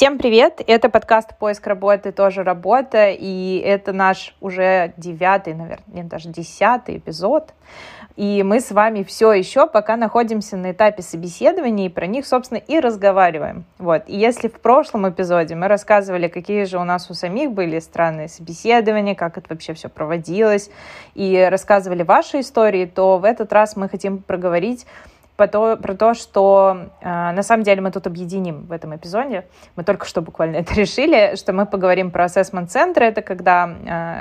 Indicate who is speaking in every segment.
Speaker 1: Всем привет! Это подкаст «Поиск работы. Тоже работа». И это наш уже девятый, наверное, нет, даже десятый эпизод. И мы с вами все еще пока находимся на этапе собеседования, и про них, собственно, и разговариваем. Вот. И если в прошлом эпизоде мы рассказывали, какие же у нас у самих были странные собеседования, как это вообще все проводилось, и рассказывали ваши истории, то в этот раз мы хотим проговорить про то, про то что э, на самом деле мы тут объединим в этом эпизоде. Мы только что буквально это решили, что мы поговорим про ассессмент-центры. Это когда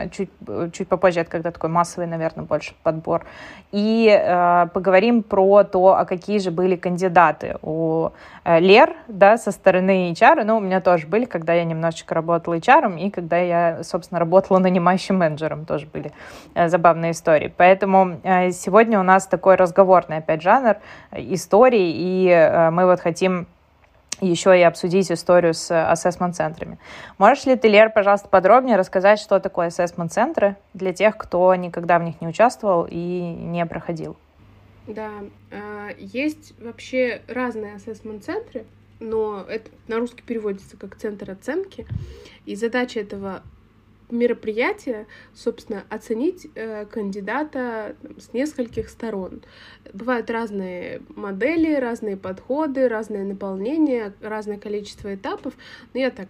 Speaker 1: э, чуть, чуть попозже, это когда такой массовый, наверное, больше подбор. И э, поговорим про то, а какие же были кандидаты у э, Лер, да, со стороны HR. Ну, у меня тоже были, когда я немножечко работала HR, и когда я, собственно, работала нанимающим менеджером, тоже были э, забавные истории. Поэтому э, сегодня у нас такой разговорный, опять, жанр историй, и э, мы вот хотим еще и обсудить историю с ассессмент-центрами. Можешь ли ты, Лер, пожалуйста, подробнее рассказать, что такое ассессмент-центры для тех, кто никогда в них не участвовал и не проходил?
Speaker 2: Да, а, есть вообще разные ассессмент-центры, но это на русский переводится как центр оценки, и задача этого мероприятие, собственно, оценить э, кандидата там, с нескольких сторон. Бывают разные модели, разные подходы, разное наполнение, разное количество этапов. Но я так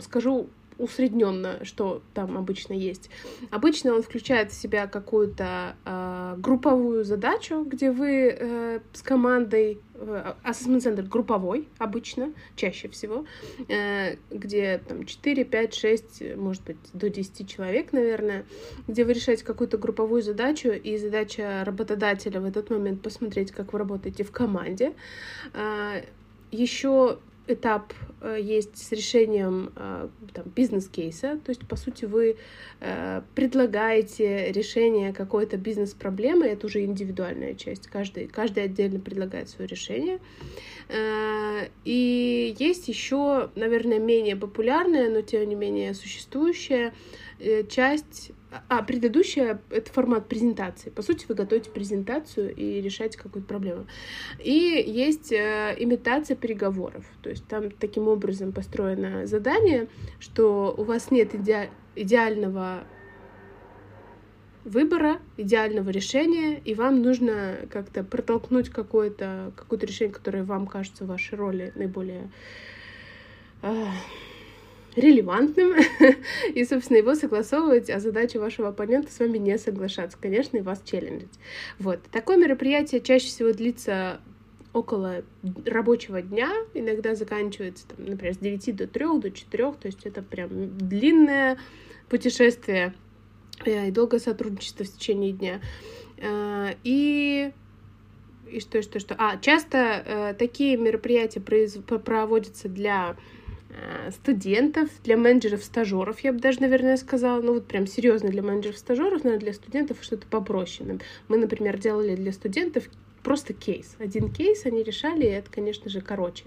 Speaker 2: скажу усредненно, что там обычно есть. Обычно он включает в себя какую-то э, групповую задачу, где вы э, с командой э, Assessment Center групповой обычно, чаще всего, э, где там 4, 5, 6, может быть, до 10 человек, наверное, где вы решаете какую-то групповую задачу, и задача работодателя в этот момент посмотреть, как вы работаете в команде. Э, еще этап э, есть с решением э, там, бизнес-кейса, то есть, по сути, вы э, предлагаете решение какой-то бизнес-проблемы, это уже индивидуальная часть, каждый, каждый отдельно предлагает свое решение. И есть еще, наверное, менее популярная, но тем не менее существующая часть а предыдущая — это формат презентации. По сути, вы готовите презентацию и решаете какую-то проблему. И есть э, имитация переговоров. То есть там таким образом построено задание, что у вас нет иде идеального выбора, идеального решения, и вам нужно как-то протолкнуть какое-то какое решение, которое вам кажется в вашей роли наиболее э, релевантным и, собственно, его согласовывать, а задача вашего оппонента с вами не соглашаться, конечно, и вас челленджить. Вот. Такое мероприятие чаще всего длится около рабочего дня, иногда заканчивается, там, например, с 9 до 3, до 4, то есть это прям длинное путешествие э, и долгое сотрудничество в течение дня. Э, и и что, что, что. А, часто э, такие мероприятия произ... проводятся для студентов, для менеджеров-стажеров, я бы даже, наверное, сказала, ну вот прям серьезно для менеджеров-стажеров, но для студентов что-то попроще. Мы, например, делали для студентов просто кейс. Один кейс они решали, и это, конечно же, короче.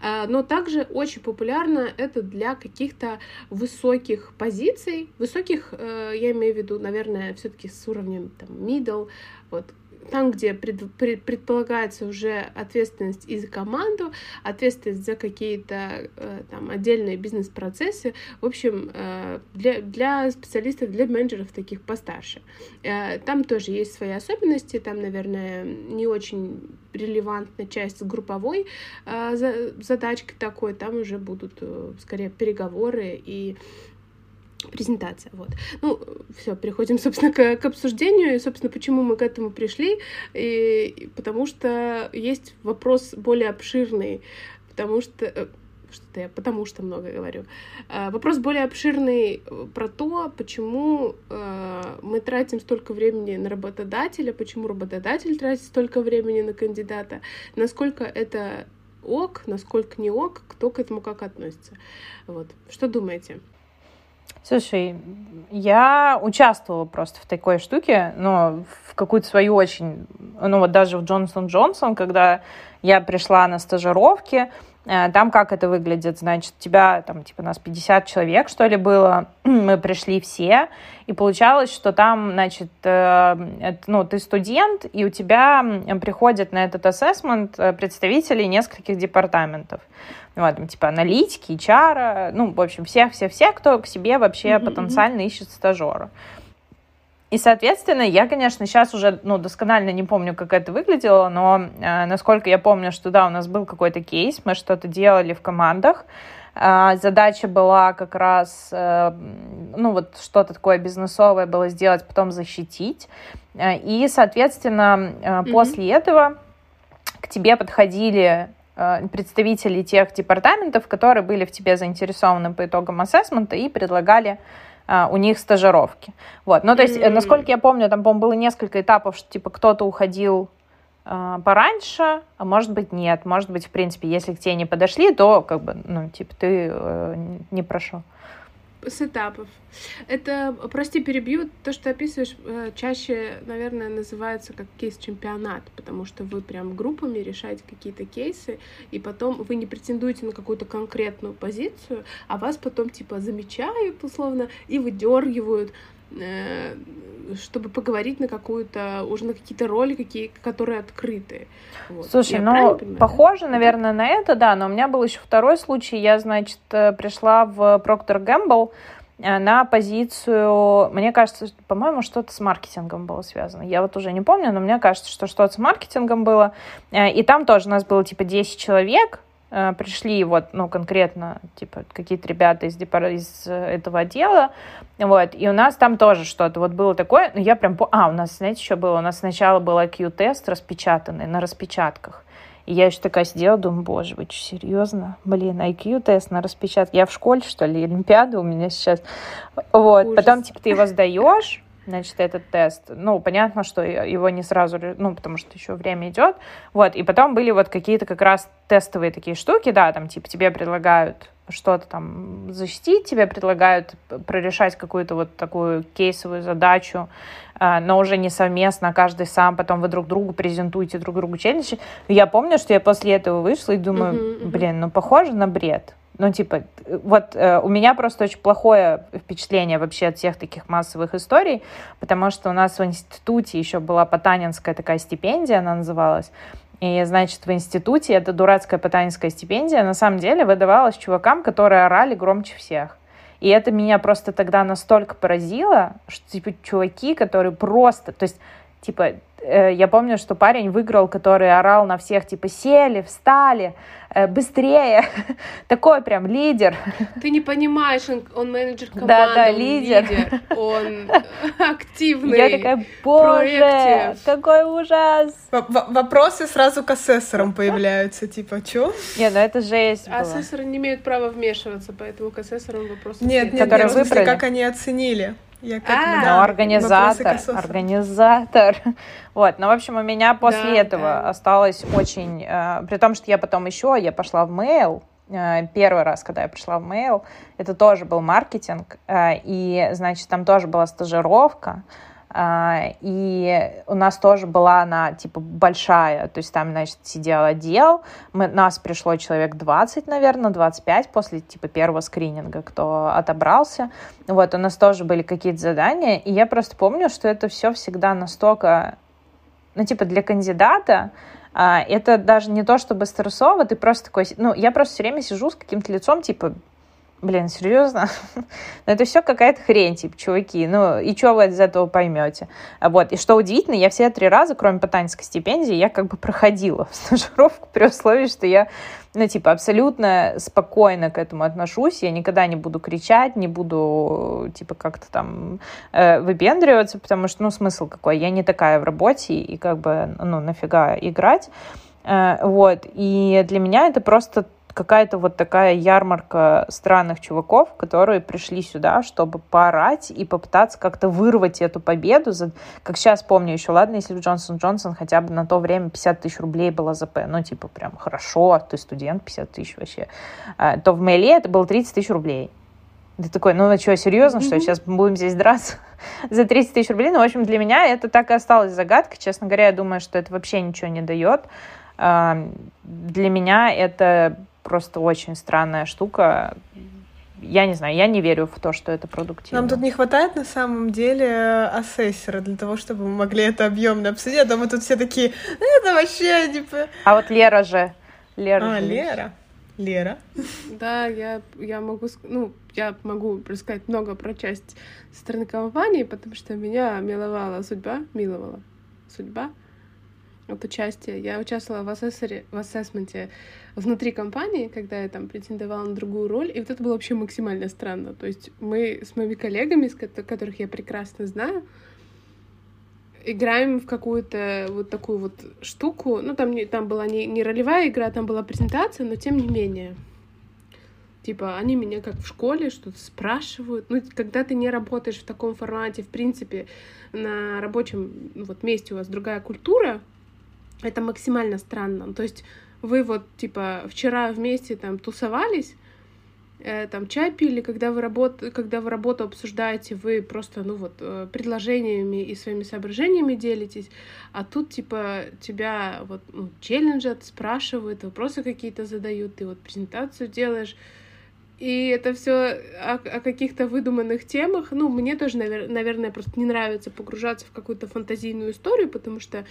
Speaker 2: А, но также очень популярно это для каких-то высоких позиций. Высоких, э, я имею в виду, наверное, все-таки с уровнем там middle, вот там, где пред, пред, предполагается уже ответственность и за команду, ответственность за какие-то э, там отдельные бизнес-процессы, в общем, э, для, для специалистов, для менеджеров таких постарше. Э, там тоже есть свои особенности, там, наверное, не очень релевантная часть групповой э, задачки такой, там уже будут э, скорее переговоры и презентация, вот. Ну, все, переходим, собственно, к, к обсуждению, и, собственно, почему мы к этому пришли, и, и потому что есть вопрос более обширный, потому что э, что-то я потому что много говорю. А, вопрос более обширный э, про то, почему э, мы тратим столько времени на работодателя, почему работодатель тратит столько времени на кандидата, насколько это ок, насколько не ок, кто к этому как относится. Вот. Что думаете?
Speaker 1: Слушай, я участвовала просто в такой штуке, но в какую-то свою очень... Ну вот даже в Джонсон Джонсон, когда я пришла на стажировки, там как это выглядит? Значит, тебя там типа нас 50 человек, что ли, было. Мы пришли все, и получалось, что там, значит, э, ну, ты студент, и у тебя приходят на этот ассессмент э, представители нескольких департаментов. Вот, там, типа аналитики, HR, ну, в общем, всех-всех-всех, кто к себе вообще mm-hmm. потенциально ищет стажера. И, соответственно, я, конечно, сейчас уже ну, досконально не помню, как это выглядело, но э, насколько я помню, что да, у нас был какой-то кейс, мы что-то делали в командах. Э, задача была как раз, э, ну вот что-то такое бизнесовое было сделать, потом защитить. Э, и, соответственно, э, mm-hmm. после этого к тебе подходили э, представители тех департаментов, которые были в тебе заинтересованы по итогам ассессмента и предлагали у них стажировки. Вот. Ну, то есть, mm-hmm. насколько я помню, там, по-моему, было несколько этапов, что, типа, кто-то уходил а, пораньше, а может быть, нет. Может быть, в принципе, если к тебе не подошли, то, как бы, ну, типа, ты э, не прошел
Speaker 2: с этапов. Это, прости, перебью, то, что описываешь, э, чаще, наверное, называется как кейс-чемпионат, потому что вы прям группами решаете какие-то кейсы, и потом вы не претендуете на какую-то конкретную позицию, а вас потом, типа, замечают, условно, и выдергивают чтобы поговорить на какую-то, уже на какие-то роли, какие, которые открыты.
Speaker 1: Вот. Слушай, я ну, похоже, наверное, на это, да, но у меня был еще второй случай. Я, значит, э, пришла в Procter Gamble э, на позицию, мне кажется, по-моему, что-то с маркетингом было связано. Я вот уже не помню, но мне кажется, что что-то с маркетингом было. И там тоже у нас было типа 10 человек, Э, пришли вот, ну, конкретно, типа, какие-то ребята из, из э, этого отдела, вот, и у нас там тоже что-то вот было такое, но я прям, а, у нас, знаете, что было? У нас сначала был IQ-тест распечатанный на распечатках, и я еще такая сидела, думаю, боже, вы что, серьезно? Блин, IQ-тест на распечатке. Я в школе, что ли, Олимпиада у меня сейчас. Вот, Ужас. потом, типа, ты его сдаешь, значит, этот тест. Ну, понятно, что его не сразу, ну, потому что еще время идет. Вот, и потом были вот какие-то как раз тестовые такие штуки, да, там, типа, тебе предлагают что-то там защитить, тебе предлагают прорешать какую-то вот такую кейсовую задачу, а, но уже не совместно, а каждый сам, потом вы друг другу презентуете, друг другу челленджи. Я помню, что я после этого вышла и думаю, uh-huh, uh-huh. блин, ну похоже на бред. Ну, типа, вот э, у меня просто очень плохое впечатление вообще от всех таких массовых историй, потому что у нас в институте еще была Потанинская такая стипендия, она называлась, и, значит, в институте эта дурацкая Потанинская стипендия на самом деле выдавалась чувакам, которые орали громче всех. И это меня просто тогда настолько поразило, что, типа, чуваки, которые просто... То есть, типа, Э, я помню, что парень выиграл, который орал на всех, типа, сели, встали, э, быстрее. Такой прям лидер.
Speaker 2: Ты не понимаешь, он, он менеджер команды,
Speaker 1: да, да,
Speaker 2: он
Speaker 1: лидер.
Speaker 2: лидер, он активный.
Speaker 1: Я такая, боже, какой ужас.
Speaker 3: Вопросы сразу к асессорам появляются, типа, чё?
Speaker 1: Не, ну это жесть была.
Speaker 2: Асессоры не имеют права вмешиваться, поэтому к асессорам вопросы...
Speaker 3: Нет, нет, нет, в смысле, как они оценили.
Speaker 1: Я как а, да, организатор, организатор. Вот, ну, в общем, у меня после да, этого да. осталось очень... Э, при том, что я потом еще, я пошла в mail, э, первый раз, когда я пришла в mail, это тоже был маркетинг, э, и, значит, там тоже была стажировка, и у нас тоже была она, типа, большая, то есть там, значит, сидел отдел, мы, нас пришло человек 20, наверное, 25 после, типа, первого скрининга, кто отобрался. Вот, у нас тоже были какие-то задания, и я просто помню, что это все всегда настолько, ну, типа, для кандидата, а, это даже не то чтобы стрессово, ты просто такой, ну, я просто все время сижу с каким-то лицом, типа, Блин, серьезно? Но ну, это все какая-то хрень, типа, чуваки. Ну, и что вы из этого поймете? А вот, и что удивительно, я все три раза, кроме ботанической стипендии, я как бы проходила в стажировку при условии, что я, ну, типа, абсолютно спокойно к этому отношусь. Я никогда не буду кричать, не буду, типа, как-то там э, выпендриваться, потому что, ну, смысл какой? Я не такая в работе, и как бы, ну, нафига играть. Э, вот, и для меня это просто какая-то вот такая ярмарка странных чуваков, которые пришли сюда, чтобы поорать и попытаться как-то вырвать эту победу. За... Как сейчас помню еще, ладно, если в Джонсон Джонсон хотя бы на то время 50 тысяч рублей было ЗП, ну, типа, прям хорошо, ты студент, 50 тысяч вообще, а, то в Мейле это было 30 тысяч рублей. Ты такой, ну, что, серьезно, что сейчас будем здесь драться за 30 тысяч рублей? Ну, в общем, для меня это так и осталось загадкой. Честно говоря, я думаю, что это вообще ничего не дает. Для меня это просто очень странная штука. Я не знаю, я не верю в то, что это продуктивно.
Speaker 3: Нам тут не хватает на самом деле ассессора для того, чтобы мы могли это объемно обсудить. А то мы тут все такие, это вообще типа...
Speaker 1: А вот Лера же... Лера
Speaker 3: а,
Speaker 1: же
Speaker 3: Лера. Лера.
Speaker 2: Да, я, я могу, ну, я могу рассказать много про часть стороны компании, потому что меня миловала судьба, миловала судьба от участия. Я участвовала в, ассессоре, в ассессменте внутри компании, когда я там претендовала на другую роль, и вот это было вообще максимально странно. То есть мы с моими коллегами, с которых я прекрасно знаю, играем в какую-то вот такую вот штуку. Ну, там, не, там была не, не ролевая игра, там была презентация, но тем не менее. Типа, они меня как в школе что-то спрашивают. Ну, когда ты не работаешь в таком формате, в принципе, на рабочем ну, вот, месте у вас другая культура, это максимально странно. То есть вы вот, типа, вчера вместе там тусовались, э, там чай пили, когда вы, работ... когда вы работу обсуждаете, вы просто, ну вот, э, предложениями и своими соображениями делитесь, а тут, типа, тебя вот ну, челленджат, спрашивают, вопросы какие-то задают, ты вот презентацию делаешь, и это все о, о каких-то выдуманных темах. Ну, мне тоже, навер- наверное, просто не нравится погружаться в какую-то фантазийную историю, потому что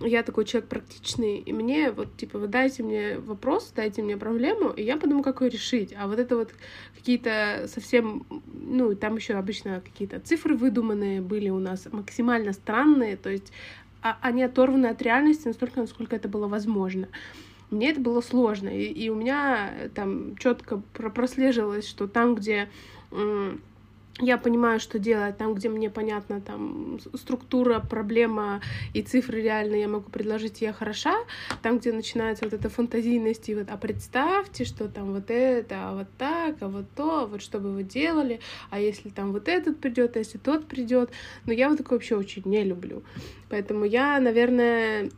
Speaker 2: я такой человек практичный, и мне вот, типа, вы дайте мне вопрос, дайте мне проблему, и я подумаю, как ее решить. А вот это вот какие-то совсем, ну, там еще обычно какие-то цифры выдуманные были у нас, максимально странные, то есть а, они оторваны от реальности настолько, насколько это было возможно. Мне это было сложно, и, и у меня там четко прослеживалось, что там, где я понимаю, что делать там, где мне понятна там структура, проблема и цифры реальные, я могу предложить, я хороша. Там, где начинается вот эта фантазийность, и вот, а представьте, что там вот это, а вот так, а вот то, а вот что бы вы делали, а если там вот этот придет, а если тот придет. Но я вот такое вообще очень не люблю. Поэтому я, наверное,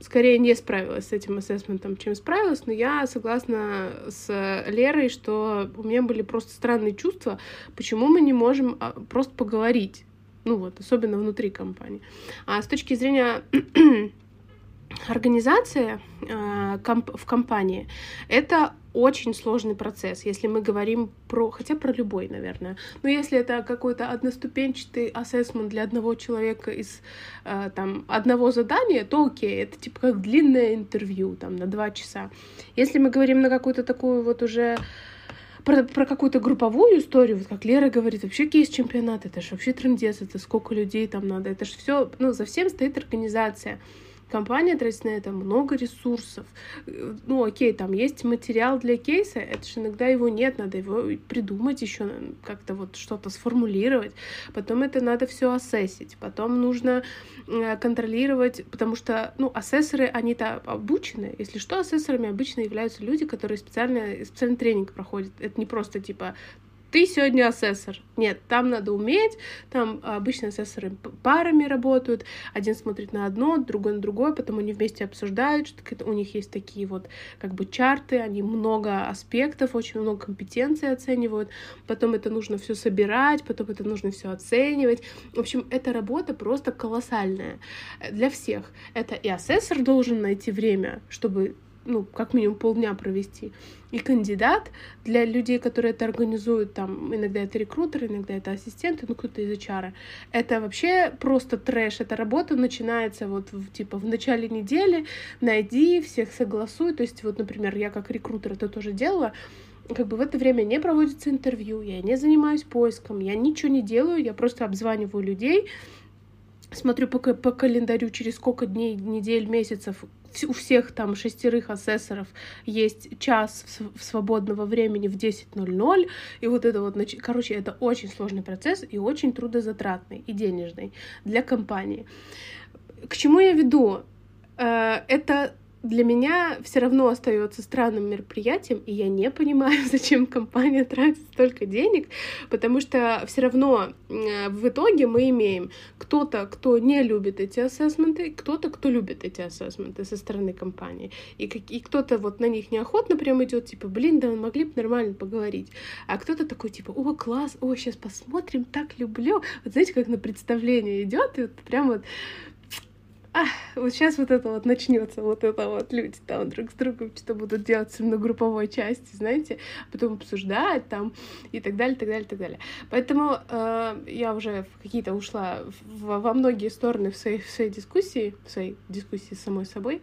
Speaker 2: скорее не справилась с этим ассессментом, чем справилась, но я согласна с Лерой, что у меня были просто странные чувства, почему мы не можем а, просто поговорить, ну вот, особенно внутри компании. А с точки зрения организация э, комп в компании это очень сложный процесс, если мы говорим про, хотя про любой, наверное. Но если это какой-то одноступенчатый ассессмент для одного человека из э, там одного задания, то окей, это типа как длинное интервью там на два часа. Если мы говорим на какую-то такую вот уже про, про какую-то групповую историю, вот как Лера говорит, вообще кейс-чемпионат, это же вообще трендец, это сколько людей там надо, это же все, ну, за всем стоит организация. Компания тратит на это много ресурсов. Ну, окей, там есть материал для кейса, это же иногда его нет, надо его придумать еще, как-то вот что-то сформулировать. Потом это надо все ассессить. Потом нужно э, контролировать, потому что, ну, ассессоры, они-то обучены. Если что, ассессорами обычно являются люди, которые специально, специальный тренинг проходят. Это не просто типа ты сегодня асессор. Нет, там надо уметь, там обычно асессоры парами работают, один смотрит на одно, другой на другое, потом они вместе обсуждают, что у них есть такие вот как бы чарты, они много аспектов, очень много компетенций оценивают, потом это нужно все собирать, потом это нужно все оценивать. В общем, эта работа просто колоссальная для всех. Это и асессор должен найти время, чтобы ну, как минимум полдня провести. И кандидат для людей, которые это организуют, там, иногда это рекрутеры, иногда это ассистенты, ну, кто-то из HR. Это вообще просто трэш. Эта работа начинается вот, в, типа, в начале недели, найди, всех согласуй. То есть, вот, например, я как рекрутер это тоже делала, как бы в это время не проводится интервью, я не занимаюсь поиском, я ничего не делаю, я просто обзваниваю людей, смотрю по, по календарю, через сколько дней, недель, месяцев у всех там шестерых асессоров есть час свободного времени в 10.00, и вот это вот, короче, это очень сложный процесс и очень трудозатратный и денежный для компании. К чему я веду? Э, это для меня все равно остается странным мероприятием, и я не понимаю, зачем компания тратит столько денег, потому что все равно в итоге мы имеем кто-то, кто не любит эти ассессменты, кто-то, кто любит эти ассессменты со стороны компании, и, и кто-то вот на них неохотно прям идет, типа, блин, да могли бы нормально поговорить, а кто-то такой, типа, о, класс, о, сейчас посмотрим, так люблю, вот знаете, как на представление идет, и вот прям вот а, вот сейчас вот это вот начнется, вот это вот люди там друг с другом что-то будут делать на групповой части, знаете, потом обсуждать там и так далее, так далее, так далее. Поэтому э, я уже в какие-то ушла в, во многие стороны в своей, в своей дискуссии, в своей дискуссии с самой собой.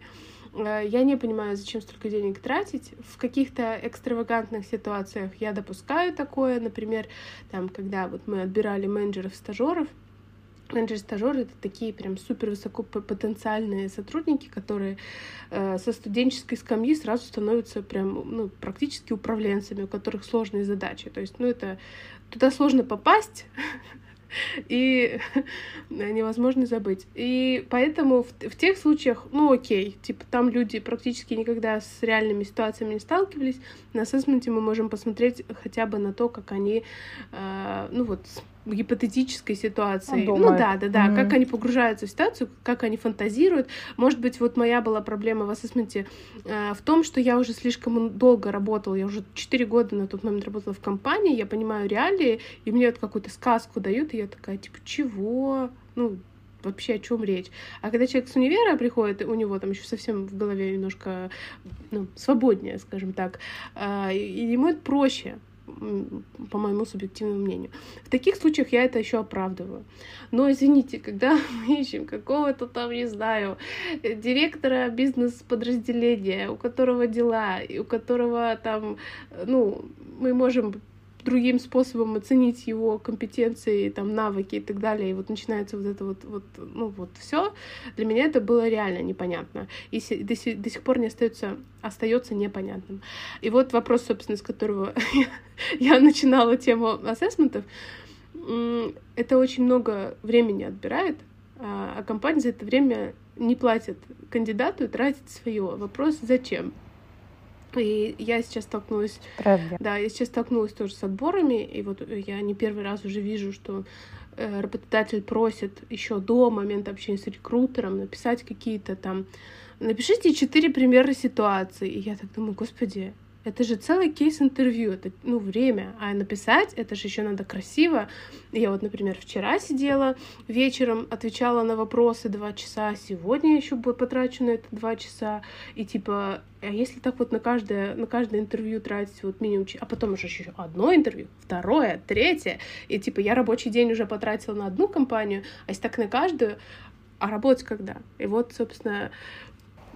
Speaker 2: Э, я не понимаю, зачем столько денег тратить. В каких-то экстравагантных ситуациях я допускаю такое, например, там, когда вот мы отбирали менеджеров-стажеров, Менеджеры-стажеры — это такие прям супер высокопотенциальные сотрудники, которые э, со студенческой скамьи сразу становятся прям ну, практически управленцами, у которых сложные задачи. То есть, ну, это туда сложно попасть, и невозможно забыть. И поэтому в, в тех случаях, ну окей, типа там люди практически никогда с реальными ситуациями не сталкивались, на ассессменте мы можем посмотреть хотя бы на то, как они, э, ну вот, гипотетической ситуации.
Speaker 1: Думают.
Speaker 2: Ну да, да, да, mm-hmm. как они погружаются в ситуацию, как они фантазируют. Может быть, вот моя была проблема в ассессменте э, в том, что я уже слишком долго работала, я уже 4 года на тот момент работала в компании, я понимаю реалии, и мне вот какую-то сказку дают, и я такая, типа, чего? Ну, вообще о чем речь. А когда человек с универа приходит, у него там еще совсем в голове немножко ну, свободнее, скажем так, э, и ему это проще по моему субъективному мнению. В таких случаях я это еще оправдываю. Но извините, когда мы ищем какого-то там, не знаю, директора бизнес-подразделения, у которого дела, и у которого там, ну, мы можем другим способом оценить его компетенции, там, навыки и так далее. И вот начинается вот это вот, вот ну, вот все. Для меня это было реально непонятно. И до, сих, до сих пор не остается, остается непонятным. И вот вопрос, собственно, с которого я начинала тему ассессментов. Это очень много времени отбирает, а, а компания за это время не платит кандидату и тратит свое. Вопрос, зачем? И я сейчас столкнулась...
Speaker 1: Правда.
Speaker 2: Да, я сейчас столкнулась тоже с отборами, и вот я не первый раз уже вижу, что э, работодатель просит еще до момента общения с рекрутером написать какие-то там... Напишите четыре примера ситуации. И я так думаю, господи, это же целый кейс интервью, это, ну, время. А написать, это же еще надо красиво. Я вот, например, вчера сидела вечером, отвечала на вопросы два часа, сегодня еще потрачу на это два часа. И типа, а если так вот на каждое, на каждое интервью тратить вот минимум, а потом уже еще одно интервью, второе, третье, и типа я рабочий день уже потратила на одну компанию, а если так на каждую, а работать когда? И вот, собственно,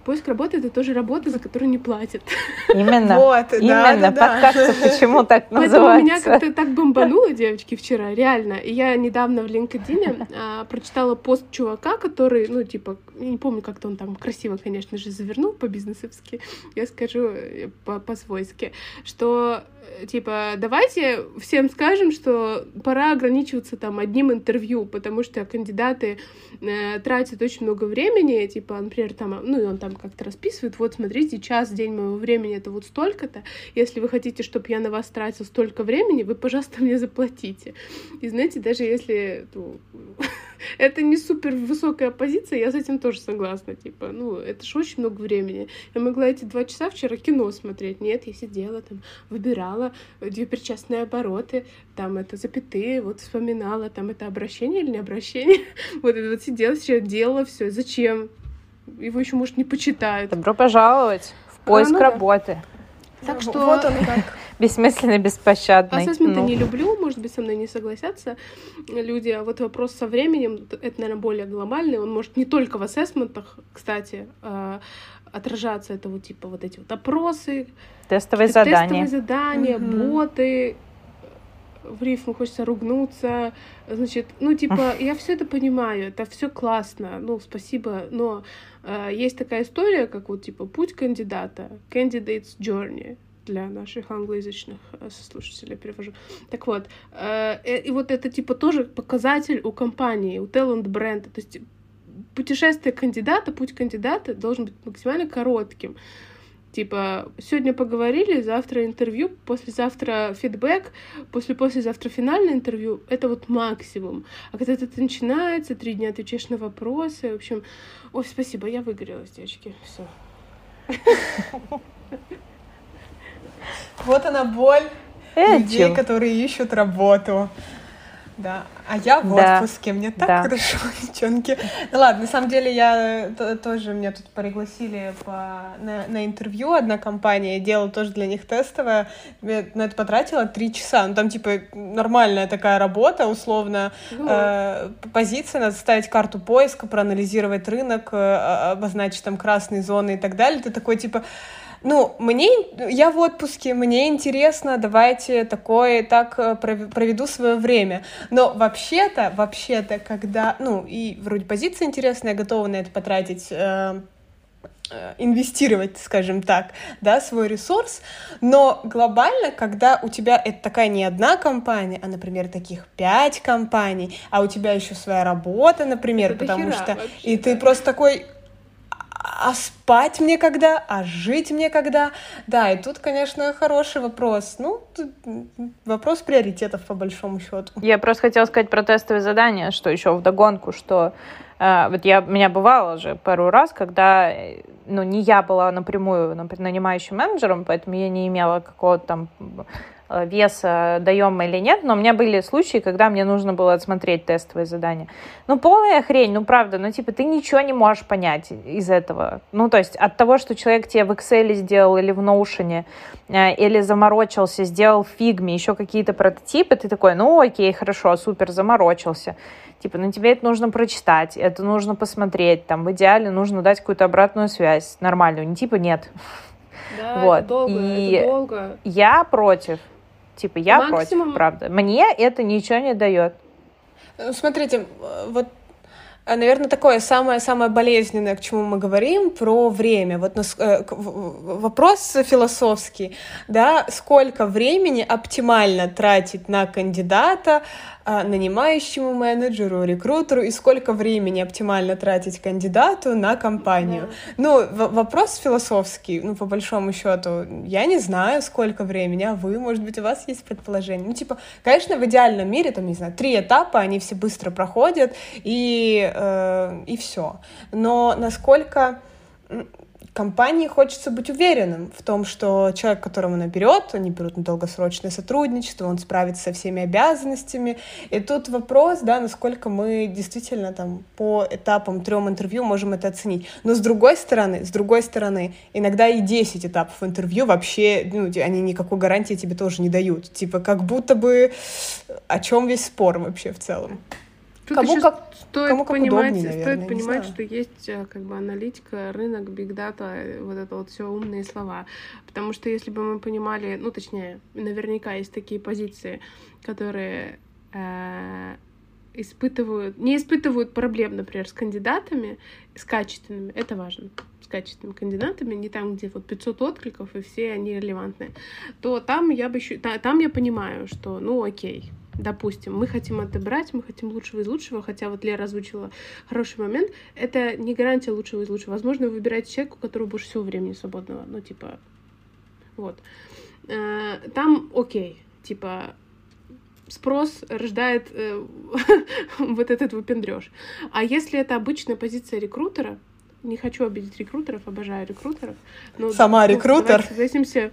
Speaker 2: Поиск работы — это тоже работа, за которую не платят.
Speaker 1: Именно. Вот, Именно. Да, да, Подкасты да. почему так называются.
Speaker 2: Поэтому меня как-то так бомбануло, девочки, вчера, реально. И я недавно в LinkedIn а, прочитала пост чувака, который, ну, типа, не помню, как-то он там красиво, конечно же, завернул по-бизнесовски, я скажу э, по-свойски, что типа, давайте всем скажем, что пора ограничиваться там одним интервью, потому что кандидаты э, тратят очень много времени, типа, например, там, ну, и он там как-то расписывает, вот, смотрите, час день моего времени это вот столько-то, если вы хотите, чтобы я на вас тратил столько времени, вы, пожалуйста, мне заплатите. И знаете, даже если ну, это не супер высокая позиция, я с этим тоже согласна, типа, ну, это же очень много времени. Я могла эти два часа вчера кино смотреть, нет, я сидела там, выбирала две причастные обороты, там это запятые, вот вспоминала, там это обращение или не обращение. Вот это вот сидела, сейчас делала все. Зачем? Его еще, может, не почитают.
Speaker 1: Добро пожаловать в поиск а, ну работы.
Speaker 2: Да. Так что... Вот он как.
Speaker 1: Бессмысленный, беспощадный.
Speaker 2: Ассессменты ну. не люблю, может быть, со мной не согласятся люди. А вот вопрос со временем, это, наверное, более глобальный. Он может не только в ассессментах, кстати, а, отражаться. Это вот типа вот эти вот опросы,
Speaker 1: тестовые задания,
Speaker 2: тестовые задания, угу. боты, в рифму хочется ругнуться, значит, ну, типа, я все это понимаю, это все классно, ну, спасибо, но есть такая история, как вот, типа, путь кандидата, candidate's journey, для наших англоязычных э, слушателей перевожу. Так вот, э, э, и вот это, типа, тоже показатель у компании, у talent бренда, то есть путешествие кандидата, путь кандидата должен быть максимально коротким. Типа, сегодня поговорили, завтра интервью, послезавтра фидбэк, после-послезавтра финальное интервью. Это вот максимум. А когда это начинается, три дня отвечаешь на вопросы. В общем, ой, спасибо, я выгорелась, девочки. Все.
Speaker 3: Вот она боль людей, которые ищут работу. Да, а я в
Speaker 1: Да.
Speaker 3: отпуске, мне так
Speaker 1: Да.
Speaker 3: хорошо, девчонки. Ну ладно, на самом деле я тоже, меня тут пригласили по, на, на интервью одна компания, я делала тоже для них тестовое, я на это потратила три часа, ну там типа нормальная такая работа, условно,
Speaker 2: Ну,
Speaker 3: э, позиция, надо ставить карту поиска, проанализировать рынок, э, а- обозначить там красные зоны и так далее, ты такой типа... Ну, мне, я в отпуске, мне интересно, давайте такое, так э, пров- проведу свое время. Но вообще-то, вообще-то, когда, ну, и вроде позиция интересная, готова на это потратить, э, э, инвестировать, скажем так, да, свой ресурс, но глобально, когда у тебя это такая не одна компания, а, например, таких пять компаний, а у тебя еще своя работа, например,
Speaker 2: Это
Speaker 3: потому что
Speaker 2: вообще,
Speaker 3: и ты
Speaker 2: да.
Speaker 3: просто такой, а спать мне когда, а жить мне когда? Да, и тут, конечно, хороший вопрос. Ну, вопрос приоритетов по большому счету.
Speaker 1: Я просто хотела сказать про тестовые задания, что еще вдогонку, что э, вот я, меня бывало же пару раз, когда, э, ну, не я была напрямую например, нанимающим менеджером, поэтому я не имела какого-то там э, веса, даем мы или нет, но у меня были случаи, когда мне нужно было отсмотреть тестовые задания. Ну, полная хрень, ну, правда, ну, типа, ты ничего не можешь понять из этого. Ну, то есть от того, что человек тебе в Excel сделал или в Notion, э, или заморочился, сделал в фигме еще какие-то прототипы, ты такой, ну, окей, хорошо, супер, заморочился. Типа, ну, тебе это нужно прочитать, это нужно посмотреть, там, в идеале нужно дать какую-то обратную связь нормальную, не типа нет.
Speaker 2: да,
Speaker 1: вот,
Speaker 2: это долго,
Speaker 1: и-
Speaker 2: это долго.
Speaker 1: Я против. Типа, я
Speaker 2: Максимум-
Speaker 1: против, правда. Мне это ничего не дает.
Speaker 3: Ну, Смотрите, э, вот, наверное, такое самое-самое болезненное, к чему мы говорим, про время. Вот нас- э, вопрос философский, да, сколько времени оптимально тратить на кандидата, нанимающему менеджеру, рекрутеру, и сколько времени оптимально тратить кандидату на компанию. Ну, в- вопрос философский, ну, по большому счету, я не знаю, сколько времени, а вы, может быть, у вас есть предположение. Ну, типа, конечно, в идеальном мире, там, не знаю, три этапа, они все быстро проходят, и, э, и все. Но насколько компании хочется быть уверенным в том, что человек, которого она берет, они берут на долгосрочное сотрудничество, он справится со всеми обязанностями. И тут вопрос, да, насколько мы действительно там по этапам трем интервью можем это оценить. Но с другой стороны, с другой стороны, иногда и 10 этапов интервью вообще, ну, они никакой гарантии тебе тоже не дают. Типа, как будто бы о чем весь спор вообще в целом.
Speaker 2: Тут
Speaker 3: Кому как-
Speaker 2: стоит
Speaker 3: кому как
Speaker 2: понимать,
Speaker 3: удобнее, наверное,
Speaker 2: стоит понимать, что есть э, как бы аналитика, рынок, биг дата, вот это вот все умные слова. Потому что если бы мы понимали, ну точнее, наверняка есть такие позиции, которые э, испытывают, не испытывают проблем, например, с кандидатами, с качественными, это важно, с качественными кандидатами, не там, где вот 500 откликов, и все они релевантны, то там я бы еще, та- там я понимаю, что, ну, окей, допустим, мы хотим отобрать, мы хотим лучшего из лучшего, хотя вот Лера озвучила хороший момент, это не гарантия лучшего из лучшего. Возможно, вы выбираете человека, у которого больше всего времени свободного, ну, типа, вот. Э, Там окей, типа, спрос рождает э, вот этот выпендреж. А если это обычная позиция рекрутера, не хочу обидеть рекрутеров, обожаю рекрутеров. но,
Speaker 3: Сама
Speaker 2: ну,
Speaker 3: рекрутер.
Speaker 2: давайте согласимся,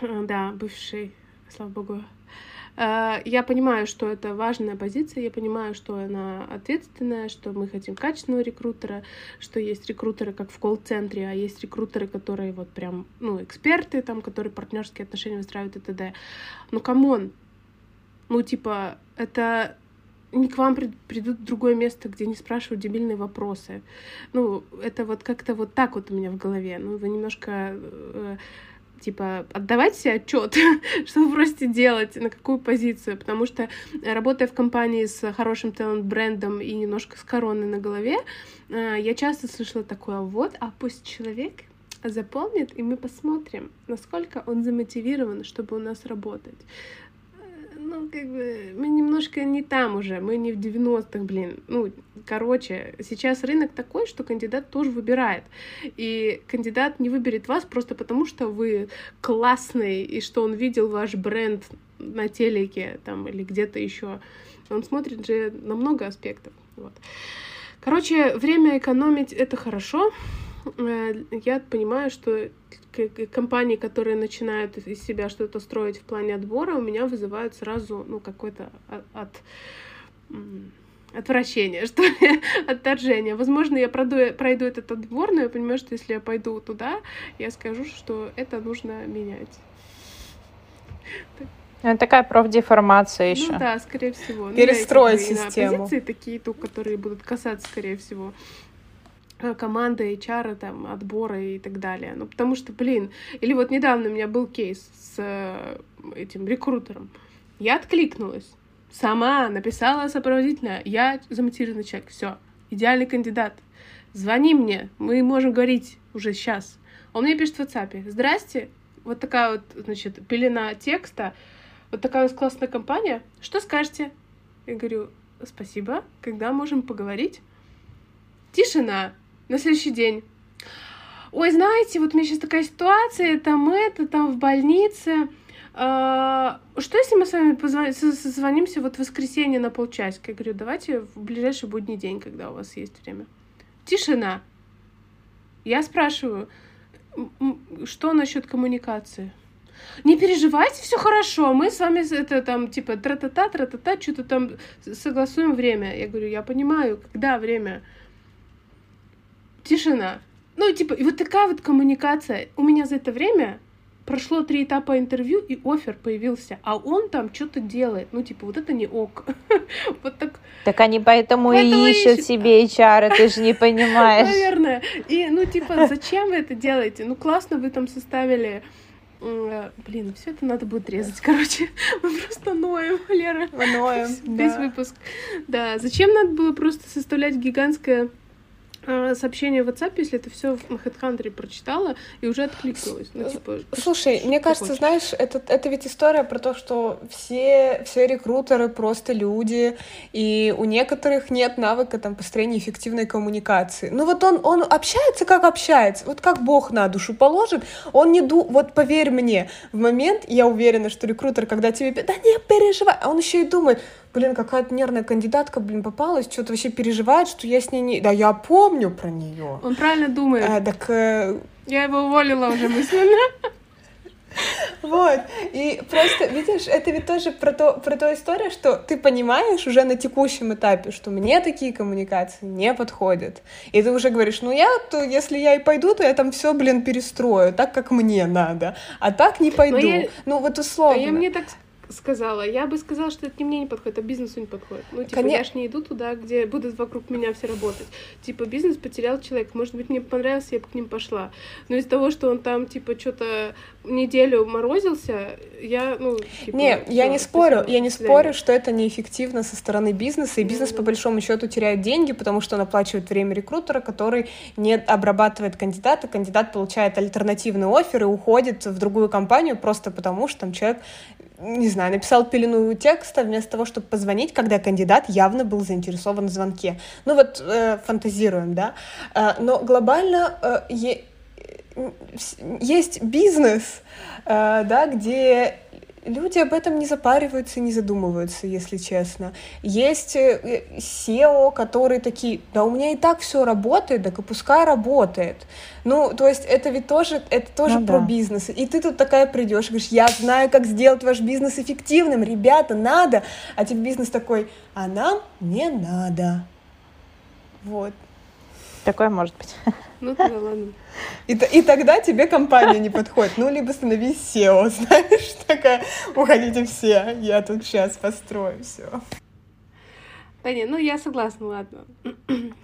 Speaker 2: э, да, бывший, слава богу. Э, Я понимаю, что это важная позиция, я понимаю, что она ответственная, что мы хотим качественного рекрутера, что есть рекрутеры как в колл-центре, а есть рекрутеры, которые вот прям, ну, эксперты, там, которые партнерские отношения выстраивают и т.д. Ну, come on, ну, типа, это не к вам прид- придут в другое место, где не спрашивают дебильные вопросы. Ну, это вот как-то вот так вот у меня в голове. Ну, вы немножко э, типа отдавайте себе отчет, что вы просите делать, на какую позицию, потому что э, работая в компании с хорошим talent брендом и немножко с короной на голове, э, я часто слышала такое, вот, а пусть человек заполнит, и мы посмотрим, насколько он замотивирован, чтобы у нас работать. Ну, как бы, мы немножко не там уже, мы не в 90-х, блин. Ну, короче, сейчас рынок такой, что кандидат тоже выбирает. И кандидат не выберет вас просто потому, что вы классный, и что он видел ваш бренд на телеке там, или где-то еще. Он смотрит же на много аспектов. Вот. Короче, время экономить — это хорошо. Э, Я понимаю, что компании, которые начинают из себя что-то строить в плане отбора, у меня вызывают сразу, ну, какой-то от, от отвращение, что ли, отторжение. Возможно, я пройду, пройду этот отбор, но я понимаю, что если я пойду туда, я скажу, что это нужно менять.
Speaker 1: Это такая профдеформация еще.
Speaker 2: Ну да, скорее всего.
Speaker 3: Перестроить ну, систему.
Speaker 2: Позиции такие, то, которые будут касаться, скорее всего, команды, HR, там, отбора и так далее. Ну, потому что, блин, или вот недавно у меня был кейс с э, этим рекрутером. Я откликнулась Сама написала сопроводительное. Я замотивированный человек. Все. Идеальный кандидат. Звони мне. Мы можем говорить уже сейчас. Он мне пишет в WhatsApp. Здрасте. Вот такая вот, значит, пелена текста. Вот такая у нас классная компания. Что скажете? Я говорю, спасибо. Когда можем поговорить? Тишина. На следующий день. Ой, знаете, вот у меня сейчас такая ситуация, там это, там в больнице. А, что если мы с вами созвонимся вот в воскресенье на полчасика? Я говорю, давайте в ближайший будний день, когда у вас есть время. Тишина. Я спрашиваю, что насчет коммуникации? Не переживайте, все хорошо. Мы с вами это там типа тра-та-та, тра-та-та, что-то там согласуем время. Я говорю, я понимаю, когда время. Тишина. Ну, типа, и вот такая вот коммуникация. У меня за это время прошло три этапа интервью, и офер появился, а он там что-то делает. Ну, типа, вот это не ок. вот так.
Speaker 1: Так они поэтому, поэтому и ищут, ищут себе HR, ты же не понимаешь.
Speaker 2: Наверное. И, ну, типа, зачем вы это делаете? Ну, классно вы там составили Блин, все это надо будет резать, короче. Мы просто ноем, Лера.
Speaker 3: Мы ноем,
Speaker 2: Весь да. выпуск. Да, зачем надо было просто составлять гигантское сообщение в WhatsApp, если это все на HeadHunter прочитала и уже откликнулась. Ну, типа,
Speaker 3: Слушай, мне кажется, хочешь? знаешь, это, это ведь история про то, что все, все рекрутеры просто люди, и у некоторых нет навыка там построения эффективной коммуникации. Ну вот он, он общается, как общается, вот как Бог на душу положит, он не ду... Вот поверь мне, в момент, я уверена, что рекрутер, когда тебе... Да не переживай, а он еще и думает, блин, какая-то нервная кандидатка, блин, попалась, что-то вообще переживает, что я с ней не... Да я помню про нее.
Speaker 2: Он правильно думает.
Speaker 3: А, так... Э...
Speaker 2: Я его уволила уже мысленно.
Speaker 3: Вот, и просто, видишь, это ведь тоже про то, про то история, что ты понимаешь уже на текущем этапе, что мне такие коммуникации не подходят. И ты уже говоришь, ну я, то если я и пойду, то я там все, блин, перестрою, так, как мне надо. А так не пойду. Я... Ну вот условно. А
Speaker 2: я мне так сказала. Я бы сказала, что это не мне не подходит, а бизнесу не подходит. Ну, типа, Конечно. я ж не иду туда, где будут вокруг меня все работать. Типа, бизнес потерял человек. Может быть, мне понравился, я бы к ним пошла. Но из-за того, что он там, типа, что-то неделю морозился, я, ну,
Speaker 3: типа... Не, я не спорю, я не спорю, что это неэффективно со стороны бизнеса, и бизнес, да, по большому счету, теряет деньги, потому что он оплачивает время рекрутера, который не обрабатывает кандидата, кандидат получает альтернативный офер и уходит в другую компанию просто потому, что там человек не знаю, написал пелену текста вместо того, чтобы позвонить, когда кандидат явно был заинтересован в звонке. Ну вот э, фантазируем, да. Э, но глобально э, есть бизнес, э, да, где люди об этом не запариваются, не задумываются, если честно. Есть э, SEO, которые такие, да у меня и так все работает, так и пускай работает. Ну, то есть это ведь тоже, это тоже ну, про да. бизнес. И ты тут такая придешь и говоришь, я знаю, как сделать ваш бизнес эффективным, ребята, надо. А тебе бизнес такой, а нам не надо. Вот.
Speaker 1: Такое может быть.
Speaker 2: Ну тогда ладно.
Speaker 3: И, и тогда тебе компания не подходит. Ну, либо становись SEO, знаешь, такая, уходите все, я тут сейчас построю все.
Speaker 2: Да не, ну я согласна, ладно.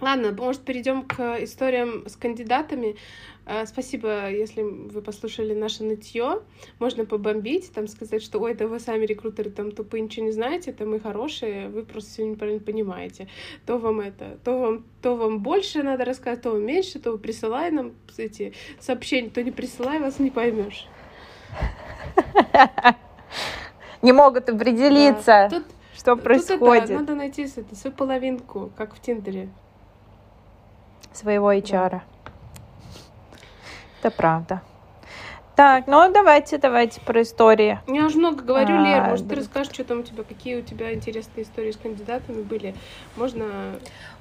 Speaker 2: Ладно, может, перейдем к историям с кандидатами. А, спасибо, если вы послушали наше нытье. Можно побомбить, там сказать, что ой, да вы сами рекрутеры там тупые, ничего не знаете, это мы хорошие, вы просто все неправильно понимаете. То вам это, то вам, то вам больше надо рассказать, то вам меньше, то присылай нам эти сообщения, то не присылай, вас не поймешь.
Speaker 1: Не могут определиться, что происходит.
Speaker 2: Надо найти свою половинку, как в Тиндере
Speaker 1: своего HR. Да. Это правда. Так, ну давайте, давайте про истории.
Speaker 2: Я уже много говорю, а, Лер, может, ты расскажешь, что там у тебя, какие у тебя интересные истории с кандидатами были? Можно...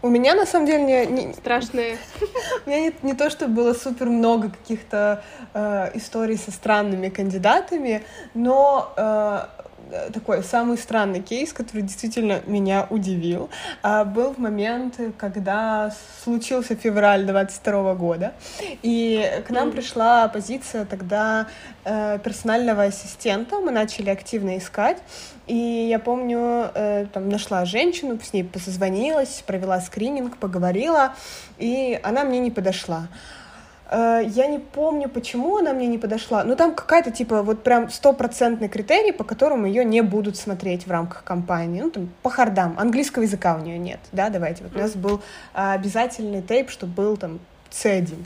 Speaker 3: У меня, на самом деле, не... не...
Speaker 2: Страшные.
Speaker 3: У меня не, не то, что было супер много каких-то э, историй со странными кандидатами, но Э, такой самый странный кейс, который действительно меня удивил, а, был в момент, когда случился февраль 22 года, и к нам пришла позиция тогда э, персонального ассистента, мы начали активно искать, и я помню, э, там нашла женщину, с ней позвонилась, провела скрининг, поговорила, и она мне не подошла. Э, я не помню, почему она мне не подошла. Но там какая-то, типа, вот прям стопроцентный критерий, по которому ее не будут смотреть в рамках компании. Ну, там, по хардам. Английского языка у нее нет, да, давайте. Вот у нас был а, обязательный тейп, что был там C1.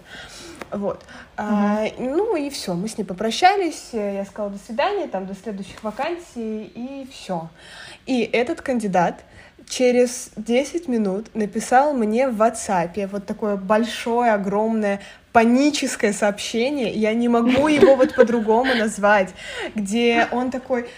Speaker 3: Вот. Mm-hmm. А, ну и все, мы с ней попрощались, я сказала до свидания, там до следующих вакансий, и все. И этот кандидат через 10 минут написал мне в WhatsApp вот такое большое, огромное паническое сообщение, я не могу его вот по-другому назвать, где он такой,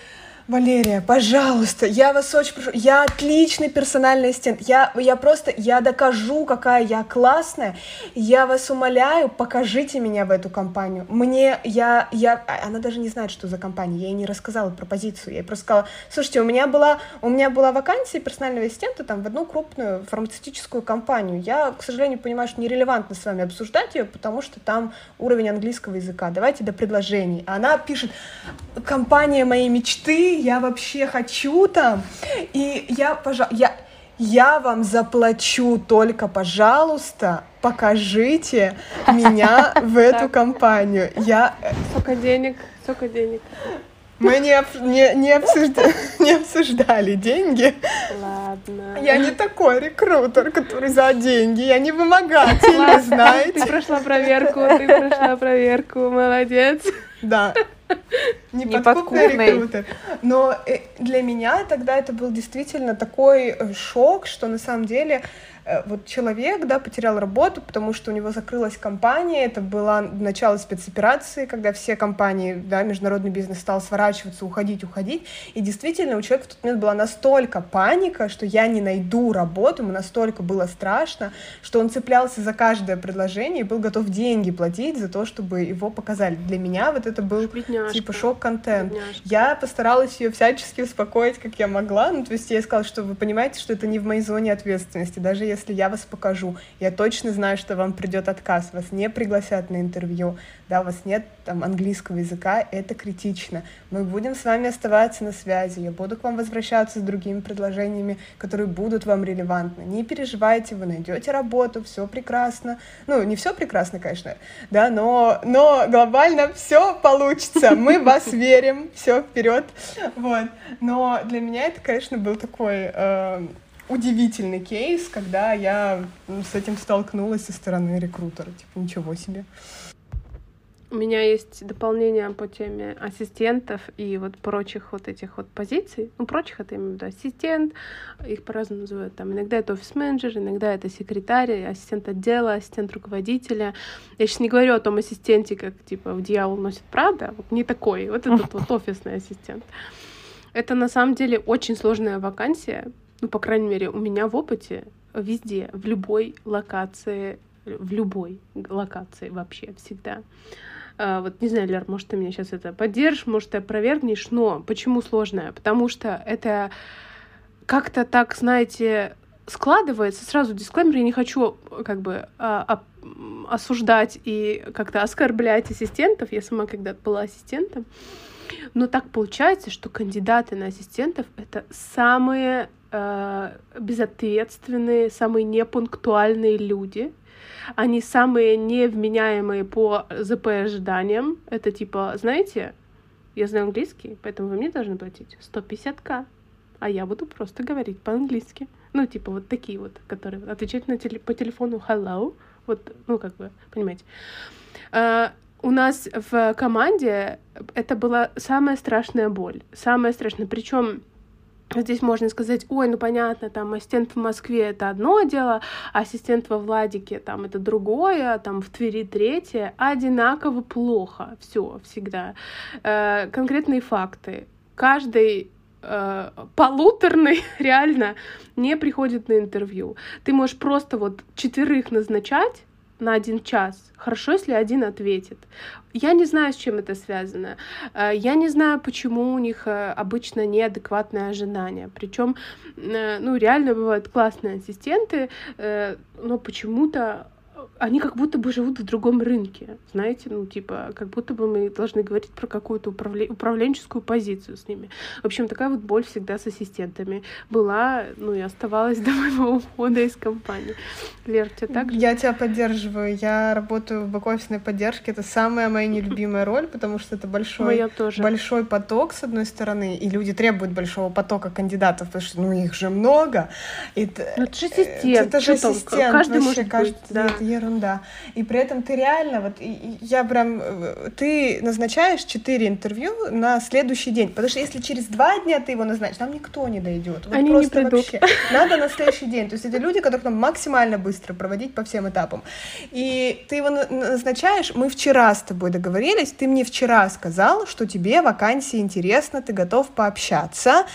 Speaker 3: Валерия, пожалуйста, я вас очень прошу, я отличный персональный ассистент, я, я просто, я докажу, какая я классная, я вас умоляю, покажите меня в эту компанию. Мне, я, я, а, она даже не знает, что за компания, я ей не рассказала про позицию, я ей просто сказала, слушайте, у меня была, у меня была вакансия персонального ассистента там в одну крупную фармацевтическую компанию, я, к сожалению, понимаю, что нерелевантно с вами обсуждать ее, потому что там уровень английского языка, давайте до предложений. Она пишет, компания моей мечты, я вообще хочу там, и я, пожалуйста, я, я вам заплачу, только, пожалуйста, покажите меня в эту компанию. Я...
Speaker 2: Э, сколько денег? Сколько денег?
Speaker 3: Мы не, не, не, обсуждали, не обсуждали деньги.
Speaker 2: Ладно.
Speaker 3: Я не такой рекрутер, который за деньги. Я не вымогатель, Ладно. знаете.
Speaker 2: Ты прошла проверку, ты прошла проверку, молодец.
Speaker 3: Да. Неподкупный рекрутер. Но э, для меня тогда это был действительно такой э, шок, что на самом деле вот человек, да, потерял работу, потому что у него закрылась компания, это было начало спецоперации, когда все компании, да, международный бизнес стал сворачиваться, уходить, уходить, и действительно у человека в тот момент была настолько паника, что я не найду работу, ему настолько было страшно, что он цеплялся за каждое предложение и был готов деньги платить за то, чтобы его показали. Для меня вот это был
Speaker 2: Бедняжка.
Speaker 3: типа шок-контент. Я постаралась ее всячески успокоить, как я могла, ну, то есть я сказала, что вы понимаете, что это не в моей зоне ответственности, даже если я вас покажу, я точно знаю, что вам придет отказ, вас не пригласят на интервью, да, у вас нет там английского языка, это критично. Мы будем с вами оставаться на связи, я буду к вам возвращаться с другими предложениями, которые будут вам релевантны. Не переживайте, вы найдете работу, все прекрасно. Ну, не все прекрасно, конечно, да, но, но глобально все получится, мы вас верим, все вперед, вот. Но для меня это, конечно, был такой э, удивительный кейс, когда я с этим столкнулась со стороны рекрутера. Типа, ничего себе.
Speaker 2: У меня есть дополнение по теме ассистентов и вот прочих вот этих вот позиций. Ну, прочих это именно в ассистент, их по-разному называют. Там иногда это офис-менеджер, иногда это секретарь, ассистент отдела, ассистент руководителя. Я сейчас не говорю о том ассистенте, как типа в «Дьявол носит правда», вот не такой, вот этот вот офисный ассистент. Это на самом деле очень сложная вакансия, ну, по крайней мере, у меня в опыте везде, в любой локации, в любой локации вообще всегда. А, вот не знаю, Лер, может, ты меня сейчас это поддержишь, может, ты опровергнешь, но почему сложное? Потому что это как-то так, знаете, складывается. Сразу дисклеймер, я не хочу как бы а, а, осуждать и как-то оскорблять ассистентов. Я сама когда-то была ассистентом. Но так получается, что кандидаты на ассистентов — это самые э, безответственные, самые непунктуальные люди. Они самые невменяемые по ЗП ожиданиям. Это типа, знаете, я знаю английский, поэтому вы мне должны платить 150к, а я буду просто говорить по-английски. Ну, типа вот такие вот, которые отвечать на теле по телефону hello, вот, ну, как бы, понимаете. Uh, у нас в команде это была самая страшная боль. Самая страшная. Причем Здесь можно сказать, ой, ну понятно, там ассистент в Москве это одно дело, а ассистент во Владике там это другое, а там в Твери третье, одинаково плохо, все всегда. Э, конкретные факты. Каждый э, полуторный реально не приходит на интервью. Ты можешь просто вот четверых назначать, на один час. Хорошо, если один ответит. Я не знаю, с чем это связано. Э, я не знаю, почему у них э, обычно неадекватное ожидание. Причем, э, ну, реально бывают классные ассистенты, но почему-то они как будто бы живут в другом рынке, знаете, ну, типа, как будто бы мы должны говорить про какую-то управля... управленческую позицию с ними. В общем, такая вот боль всегда с ассистентами была, ну, и оставалась до моего ухода из компании. Лер, тебе так же?
Speaker 3: Я тебя поддерживаю. Я работаю в бэк-офисной поддержке. Это самая моя нелюбимая роль, потому что это большой, большой поток, с одной стороны, и люди требуют большого потока кандидатов, потому что, ну, их же много. И,
Speaker 2: ну, это же ассистент.
Speaker 3: Это же ассистент.
Speaker 2: Каждый может
Speaker 3: каждый,
Speaker 2: быть, да.
Speaker 3: Это ерунда. И при этом ты реально, вот я прям, э, ты назначаешь 4 интервью на следующий день, потому что если через два дня ты его назначишь, там никто не дойдет. Вот
Speaker 2: Они
Speaker 3: просто
Speaker 2: не придут.
Speaker 3: вообще. Надо на следующий день. То есть это люди, которых нам максимально быстро проводить по всем этапам. И ты его назначаешь, мы вчера с тобой договорились, ты мне вчера сказал, что тебе вакансия интересна, ты готов пообщаться.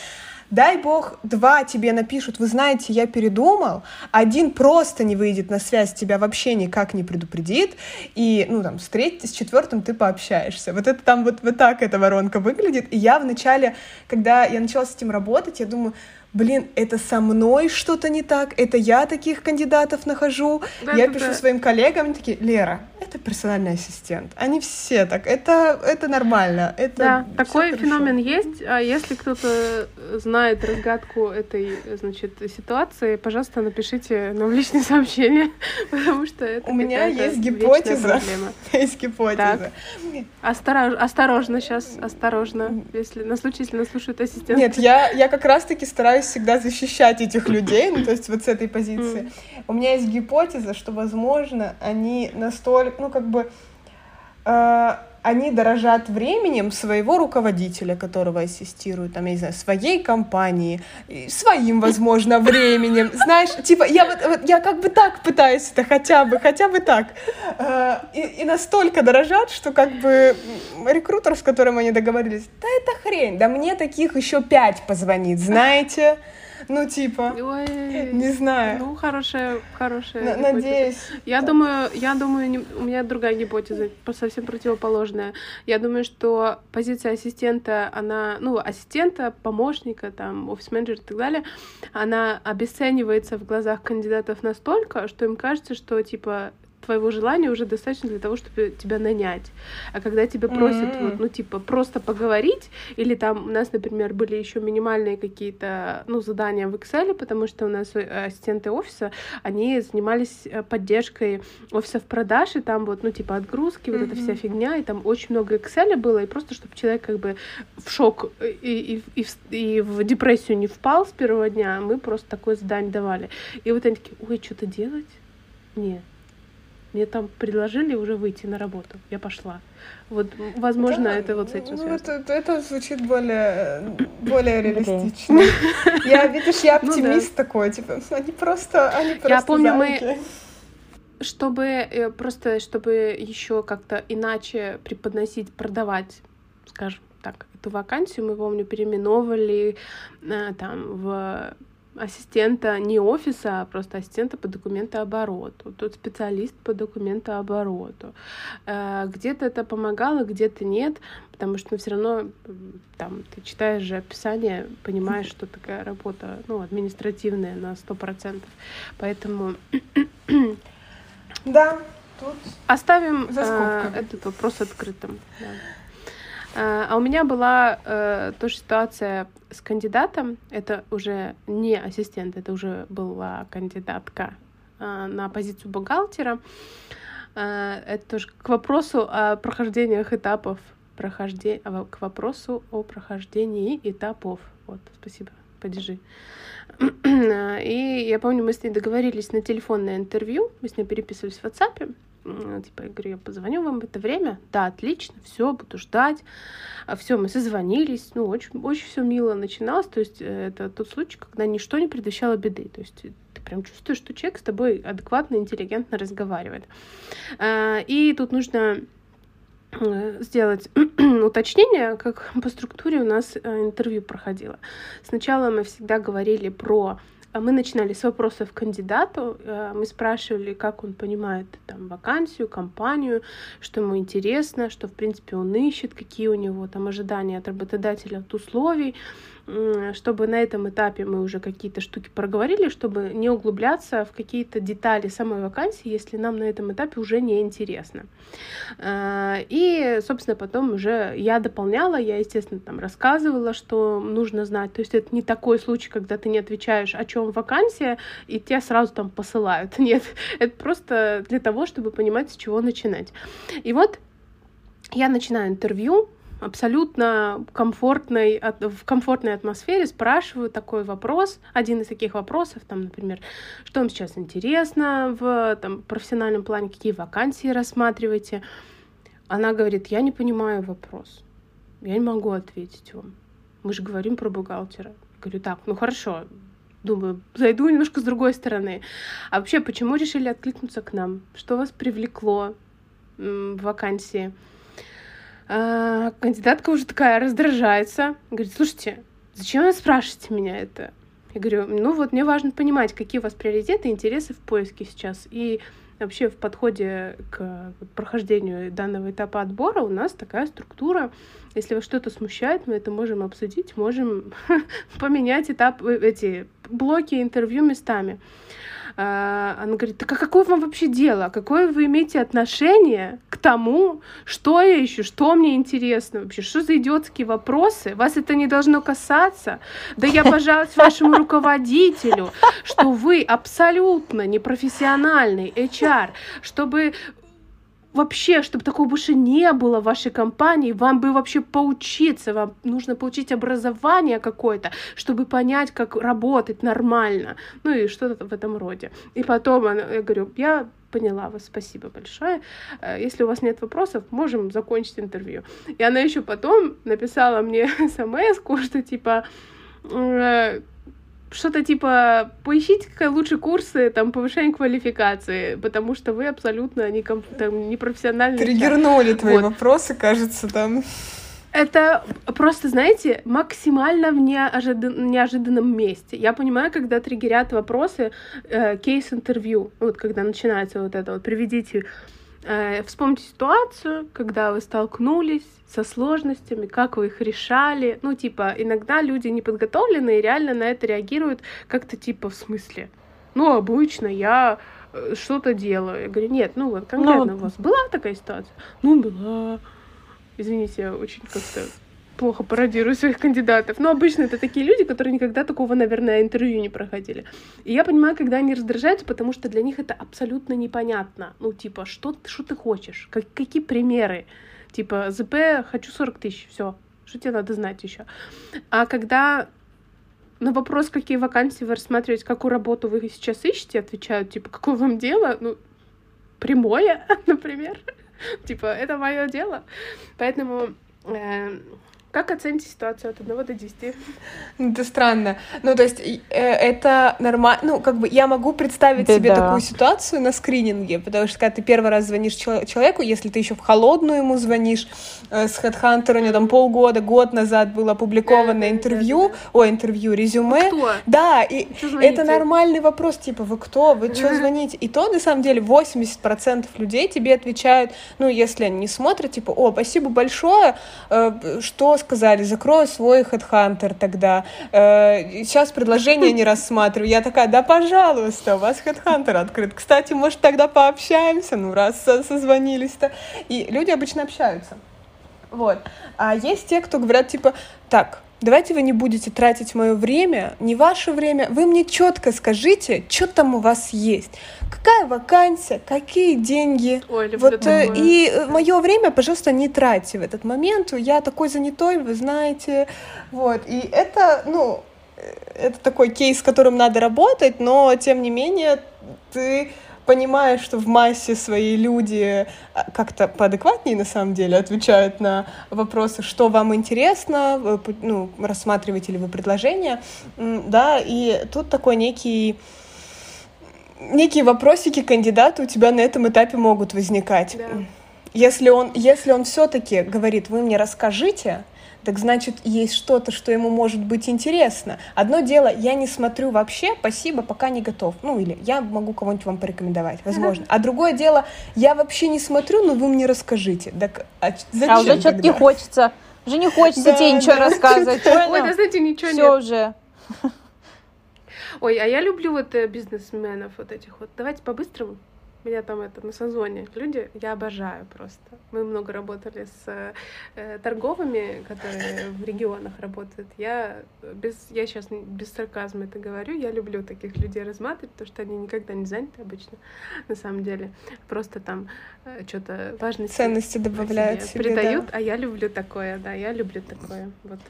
Speaker 3: Дай бог, два тебе напишут, вы знаете, я передумал, один просто не выйдет на связь, тебя вообще никак не предупредит, и, ну, там, с третьим, с четвертым ты пообщаешься. Вот это там вот, вот так эта воронка выглядит. И я вначале, когда я начала с этим работать, я думаю, блин, это со мной что-то не так, это я таких кандидатов нахожу. Да, я пишу да. своим коллегам, они такие, Лера, это персональный ассистент. Они все так, это, это нормально. Это
Speaker 2: да, такой хорошо. феномен есть. А если кто-то знает разгадку этой, значит, ситуации, пожалуйста, напишите нам личные сообщения, потому что это
Speaker 3: У меня есть гипотеза. Есть
Speaker 2: гипотеза. Осторож, осторожно сейчас, осторожно, если на случай, если нас слушают ассистенты.
Speaker 3: Нет, я, я как раз-таки стараюсь всегда защищать этих людей, ну, то есть вот с этой позиции. У меня есть гипотеза, что, возможно, они настолько, ну, как бы, э, они дорожат временем своего руководителя, которого ассистируют, там, я не знаю, своей компании, своим, возможно, временем. Знаешь, типа, я вот, вот я как бы так пытаюсь это хотя бы, хотя бы так. Э, и, и настолько дорожат, что как бы рекрутер, с которым они договорились, да это хрень, да мне таких еще пять позвонит, знаете? Ну, типа, Ой, не знаю.
Speaker 2: Ну, хорошая, хорошая.
Speaker 3: Н- надеюсь.
Speaker 2: Я думаю, я думаю, не, у меня другая гипотеза, совсем противоположная. Я думаю, что позиция ассистента, она, ну, ассистента, помощника, там, офис-менеджера и так далее, она обесценивается в глазах кандидатов настолько, что им кажется, что, типа, твоего желания уже достаточно для того, чтобы тебя нанять. А когда тебя просят, mm-hmm. вот, ну, типа, просто поговорить, или там у нас, например, были еще минимальные какие-то, ну, задания в Excel, потому что у нас э, ассистенты офиса, они занимались э, поддержкой офисов продаж, и там вот, ну, типа, отгрузки, mm-hmm. вот эта вся фигня, и там очень много Excel было, и просто, чтобы человек как бы в шок и, и, и, в, и в депрессию не впал с первого дня, мы просто такое задание давали. И вот они такие, ой, что-то делать? Нет, мне там предложили уже выйти на работу. Я пошла. Вот, возможно, да, это вот с этим
Speaker 3: ну, это, это звучит более, более реалистично. Я, видишь, я ну оптимист такой, типа, они просто, они просто
Speaker 2: Я помню, мы чтобы э, просто чтобы еще как-то иначе преподносить, продавать, скажем так, эту вакансию, мы помню переименовывали э, там в ассистента не офиса, а просто ассистента по документообороту. Тот специалист по документообороту. Э, где-то это помогало, где-то нет, потому что ну, все равно там ты читаешь же описание, понимаешь, что такая работа ну, административная на сто процентов. Поэтому
Speaker 3: да, тут
Speaker 2: оставим э, этот вопрос открытым. Да. Э, а у меня была э, тоже ситуация с кандидатом. Это уже не ассистент, это уже была кандидатка э, на позицию бухгалтера. Э, это тоже к вопросу о прохождениях этапов прохождения, к вопросу о прохождении этапов. Вот, спасибо, подержи. И я помню, мы с ней договорились на телефонное интервью, мы с ней переписывались в WhatsApp, Типа, я говорю, я позвоню вам в это время. Да, отлично, все, буду ждать. А все, мы созвонились. Ну, очень, очень все мило начиналось. То есть э, это тот случай, когда ничто не предвещало беды. То есть ты прям чувствуешь, что человек с тобой адекватно, интеллигентно разговаривает. А, и тут нужно э, сделать уточнение, как по структуре у нас э, интервью проходило. Сначала мы всегда говорили про мы начинали с вопросов кандидату. Э, мы спрашивали, как он понимает там, вакансию, компанию, что ему интересно, что, в принципе, он ищет, какие у него там ожидания от работодателя, от условий чтобы на этом этапе мы уже какие-то штуки проговорили, чтобы не углубляться в какие-то детали самой вакансии, если нам на этом этапе уже не интересно. А, и, собственно, потом уже я дополняла, я, естественно, там рассказывала, что нужно знать. То есть это не такой случай, когда ты не отвечаешь, о чем вакансия, и тебя сразу там посылают. Нет, это просто для того, чтобы понимать, с чего начинать. И вот я начинаю интервью, абсолютно комфортной, в комфортной атмосфере спрашиваю такой вопрос, один из таких вопросов, там, например, что вам сейчас интересно в там, профессиональном плане, какие вакансии рассматриваете. Она говорит, я не понимаю вопрос, я не могу ответить вам. Мы же говорим про бухгалтера. Говорю, так, ну хорошо, думаю, зайду немножко с другой стороны. А вообще, почему решили откликнуться к нам? Что вас привлекло в вакансии? А, кандидатка уже такая раздражается. Говорит, слушайте, зачем вы спрашиваете меня это? Я говорю, ну вот мне важно понимать, какие у вас приоритеты интересы в поиске сейчас. И вообще в подходе к прохождению данного этапа отбора у нас такая структура. Если вас что-то смущает, мы это можем обсудить, можем поменять этап, э, эти блоки интервью местами. А, она говорит, так а какое вам вообще дело? Какое вы имеете отношение к тому, что я ищу, что мне интересно вообще? Что за идиотские вопросы? Вас это не должно касаться? Да я пожалуюсь вашему руководителю, что вы абсолютно непрофессиональный HR, чтобы вообще, чтобы такого больше не было в вашей компании, вам бы вообще поучиться, вам нужно получить образование какое-то, чтобы понять, как работать нормально, ну и что-то в этом роде. И потом я говорю, я поняла вас, спасибо большое. Э, если у вас нет вопросов, можем закончить интервью. И она еще потом написала мне смс, что типа э, что-то типа поищите какие лучше курсы там повышения квалификации, потому что вы абсолютно не, комп... там, не профессиональный.
Speaker 3: Триггернули твои вот. вопросы, кажется, там.
Speaker 2: Это просто, знаете, максимально в неожидан... неожиданном месте. Я понимаю, когда триггерят вопросы э, кейс-интервью, вот когда начинается вот это вот, приведите вспомните ситуацию, когда вы столкнулись со сложностями, как вы их решали. Ну, типа, иногда люди неподготовленные реально на это реагируют как-то типа в смысле. Ну, обычно я э, что-то делаю. Я говорю, нет, ну вот конкретно ну, у вас была такая ситуация? Ну, была. Извините, я очень как-то плохо пародирую своих кандидатов. Но обычно это такие люди, которые никогда такого, наверное, интервью не проходили. И я понимаю, когда они раздражаются, потому что для них это абсолютно непонятно. Ну, типа, что, что ты хочешь? Как, какие примеры? Типа, ЗП хочу 40 тысяч, все. Что тебе надо знать еще? А когда на вопрос, какие вакансии вы рассматриваете, какую работу вы сейчас ищете, отвечают, типа, какое вам дело? Ну, прямое, например. типа, это мое дело. Поэтому э, как оцените ситуацию от 1 до 10?
Speaker 3: Это странно. Ну, то есть, э, это нормально. Ну, как бы я могу представить Беда. себе такую ситуацию на скрининге, потому что когда ты первый раз звонишь человеку, если ты еще в холодную ему звонишь, э, с HeadHunter у него там полгода, год назад было опубликовано да, интервью, да, да, да. о, интервью, резюме.
Speaker 2: Кто?
Speaker 3: Да, и это нормальный вопрос, типа, вы кто, вы что звоните? И то, на самом деле, 80% людей тебе отвечают, ну, если они не смотрят, типа, о, спасибо большое, э, что сказали, закрою свой HeadHunter тогда. Э, сейчас предложение не рассматриваю. Я такая, да, пожалуйста, у вас HeadHunter открыт. Кстати, может, тогда пообщаемся, ну, раз созвонились-то. И люди обычно общаются. Вот. А есть те, кто говорят, типа, так, Давайте вы не будете тратить мое время, не ваше время. Вы мне четко скажите, что там у вас есть. Какая вакансия, какие деньги.
Speaker 2: Ой, вот, э,
Speaker 3: такое. и э, мое время, пожалуйста, не тратьте в этот момент. Я такой занятой, вы знаете. Вот. И это, ну, э, это такой кейс, с которым надо работать, но тем не менее ты понимая, что в массе свои люди а, как-то поадекватнее на самом деле отвечают на вопросы, что вам интересно, ну, рассматриваете ли вы предложение, да, и тут такой некий некие вопросики кандидата у тебя на этом этапе могут возникать. Да. Если он, если он все-таки говорит, вы мне расскажите, так значит, есть что-то, что ему может быть интересно. Одно дело, я не смотрю вообще, спасибо, пока не готов. Ну, или я могу кого-нибудь вам порекомендовать, возможно. А другое дело, я вообще не смотрю, но вы мне расскажите. Так,
Speaker 1: а, зачем а уже что-то не хочется. Уже не хочется да, тебе ничего да. рассказывать.
Speaker 2: Ой, да, знаете, ничего
Speaker 1: Все уже.
Speaker 2: Ой, а я люблю вот э, бизнесменов вот этих вот. Давайте по-быстрому меня там это на созвоне люди, я обожаю просто. Мы много работали с э, торговыми, которые в регионах работают. Я без, я сейчас без сарказма это говорю, я люблю таких людей рассматривать, потому что они никогда не заняты обычно, на самом деле. Просто там э, что-то важные
Speaker 3: ценности добавляют
Speaker 2: себе, себе придают, да. а я люблю такое, да, я люблю такое. Вот.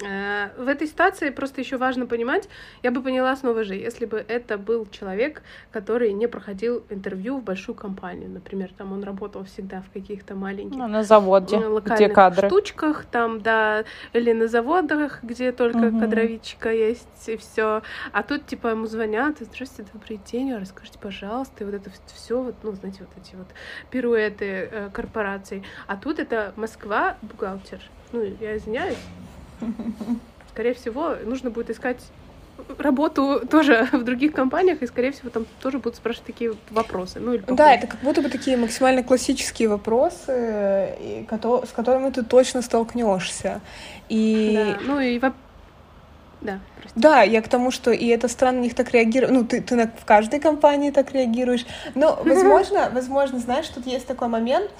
Speaker 2: Э, в этой ситуации просто еще важно понимать, я бы поняла снова же, если бы это был человек, который не проходил интервью в большую компанию, например, там он работал всегда в каких-то маленьких
Speaker 1: ну, на заводе,
Speaker 2: э, локальных
Speaker 1: где кадры.
Speaker 2: штучках, там, да, или на заводах, где только угу. кадровичка есть и все. А тут типа ему звонят, здравствуйте, добрый день, расскажите, пожалуйста, и вот это все, вот, ну, знаете, вот эти вот пируэты э, корпораций. А тут это Москва, бухгалтер. Ну, я извиняюсь, Скорее всего, нужно будет искать работу тоже в других компаниях, и, скорее всего, там тоже будут спрашивать такие вопросы. Ну, или
Speaker 3: да, это как будто бы такие максимально классические вопросы, с которыми ты точно столкнешься.
Speaker 2: И... Да, ну и
Speaker 3: да, простите. Да, я к тому, что и это странно, на них так реагирует. Ну, ты, ты на, в каждой компании так реагируешь. Но, возможно, возможно, знаешь, тут есть такой момент,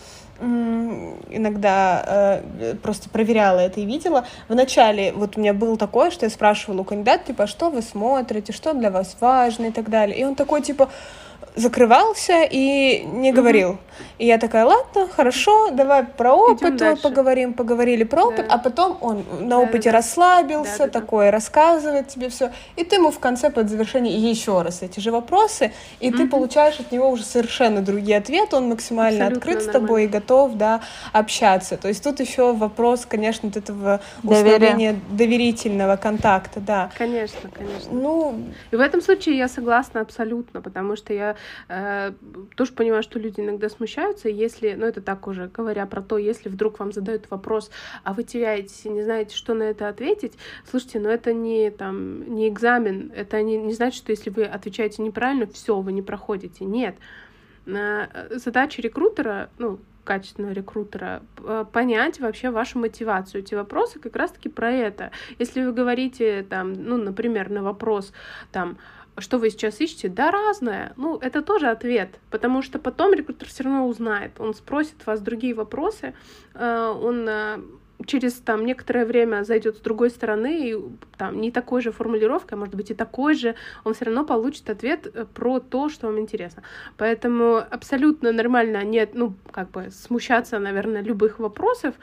Speaker 3: иногда э, просто проверяла это и видела. Вначале вот у меня было такое, что я спрашивала у кандидата, типа, «А что вы смотрите, что для вас важно и так далее. И он такой, типа, закрывался и не говорил. Угу. И я такая, ладно, хорошо, давай про опыт твой поговорим, поговорили про опыт, да. а потом он на да, опыте да, расслабился, да, такое да. рассказывает тебе все, и ты ему в конце под завершение еще раз эти же вопросы, и угу. ты получаешь от него уже совершенно другие ответы, он максимально Абсолютно открыт нормально. с тобой и готов, да, общаться. То есть тут еще вопрос, конечно, вот этого установления доверительного контакта, да.
Speaker 2: Конечно, конечно. Ну, и в этом случае я согласна абсолютно, потому что я тоже понимаю, что люди иногда смущаются, если, ну это так уже говоря про то, если вдруг вам задают вопрос, а вы теряетесь и не знаете, что на это ответить, слушайте, ну это не там не экзамен, это не, не значит, что если вы отвечаете неправильно, все, вы не проходите. Нет. Э, задача рекрутера, ну, качественного рекрутера, понять вообще вашу мотивацию. Эти вопросы как раз-таки про это. Если вы говорите, там, ну, например, на вопрос, там, что вы сейчас ищете? Да, разное. Ну, это тоже ответ, потому что потом рекрутер все равно узнает. Он спросит вас другие вопросы, э, он э, через там некоторое время зайдет с другой стороны, и там не такой же формулировкой, а может быть и такой же, он все равно получит ответ э, про то, что вам интересно. Поэтому абсолютно нормально нет, ну, как бы смущаться, наверное, любых вопросов.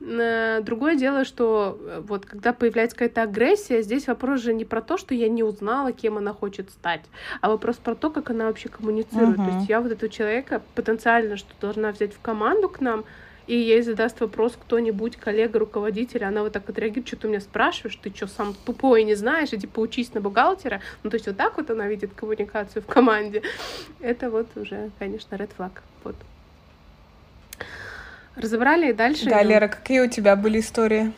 Speaker 2: Э, другое дело, что э, вот когда появляется какая-то агрессия, здесь вопрос же не про то, что я не узнала, кем она хочет стать, а вопрос про то, как она вообще коммуницирует. Uh-huh. То есть я вот этого человека потенциально что должна взять в команду к нам, и ей задаст вопрос кто-нибудь, коллега, руководитель, она вот так отреагирует, что ты у меня спрашиваешь, ты что, сам тупой не знаешь, иди поучись на бухгалтера. Ну, то есть вот так вот она видит коммуникацию в команде. Это вот уже, конечно, red flag. Вот. Разобрали и дальше.
Speaker 3: Да, Лера, какие у тебя были истории?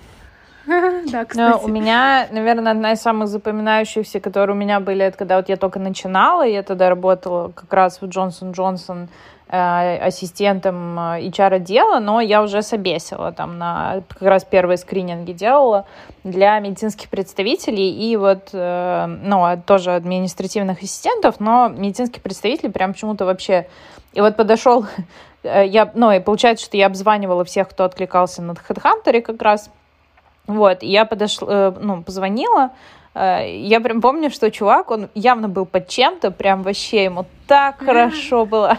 Speaker 1: Да, кстати. У меня, наверное, одна из самых запоминающихся, которые у меня были, это когда вот я только начинала, я тогда работала как раз в Джонсон Джонсон ассистентом э, HR-отдела, но я уже собесила там на как раз первые скрининги делала для медицинских представителей. И вот, э, ну, тоже административных ассистентов, но медицинские представители прям почему-то вообще... И вот подошел, я, ну, и получается, что я обзванивала всех, кто откликался на HeadHunter как раз, вот, и я подошла, ну, позвонила, я прям помню, что чувак, он явно был под чем-то, прям вообще ему так хорошо было.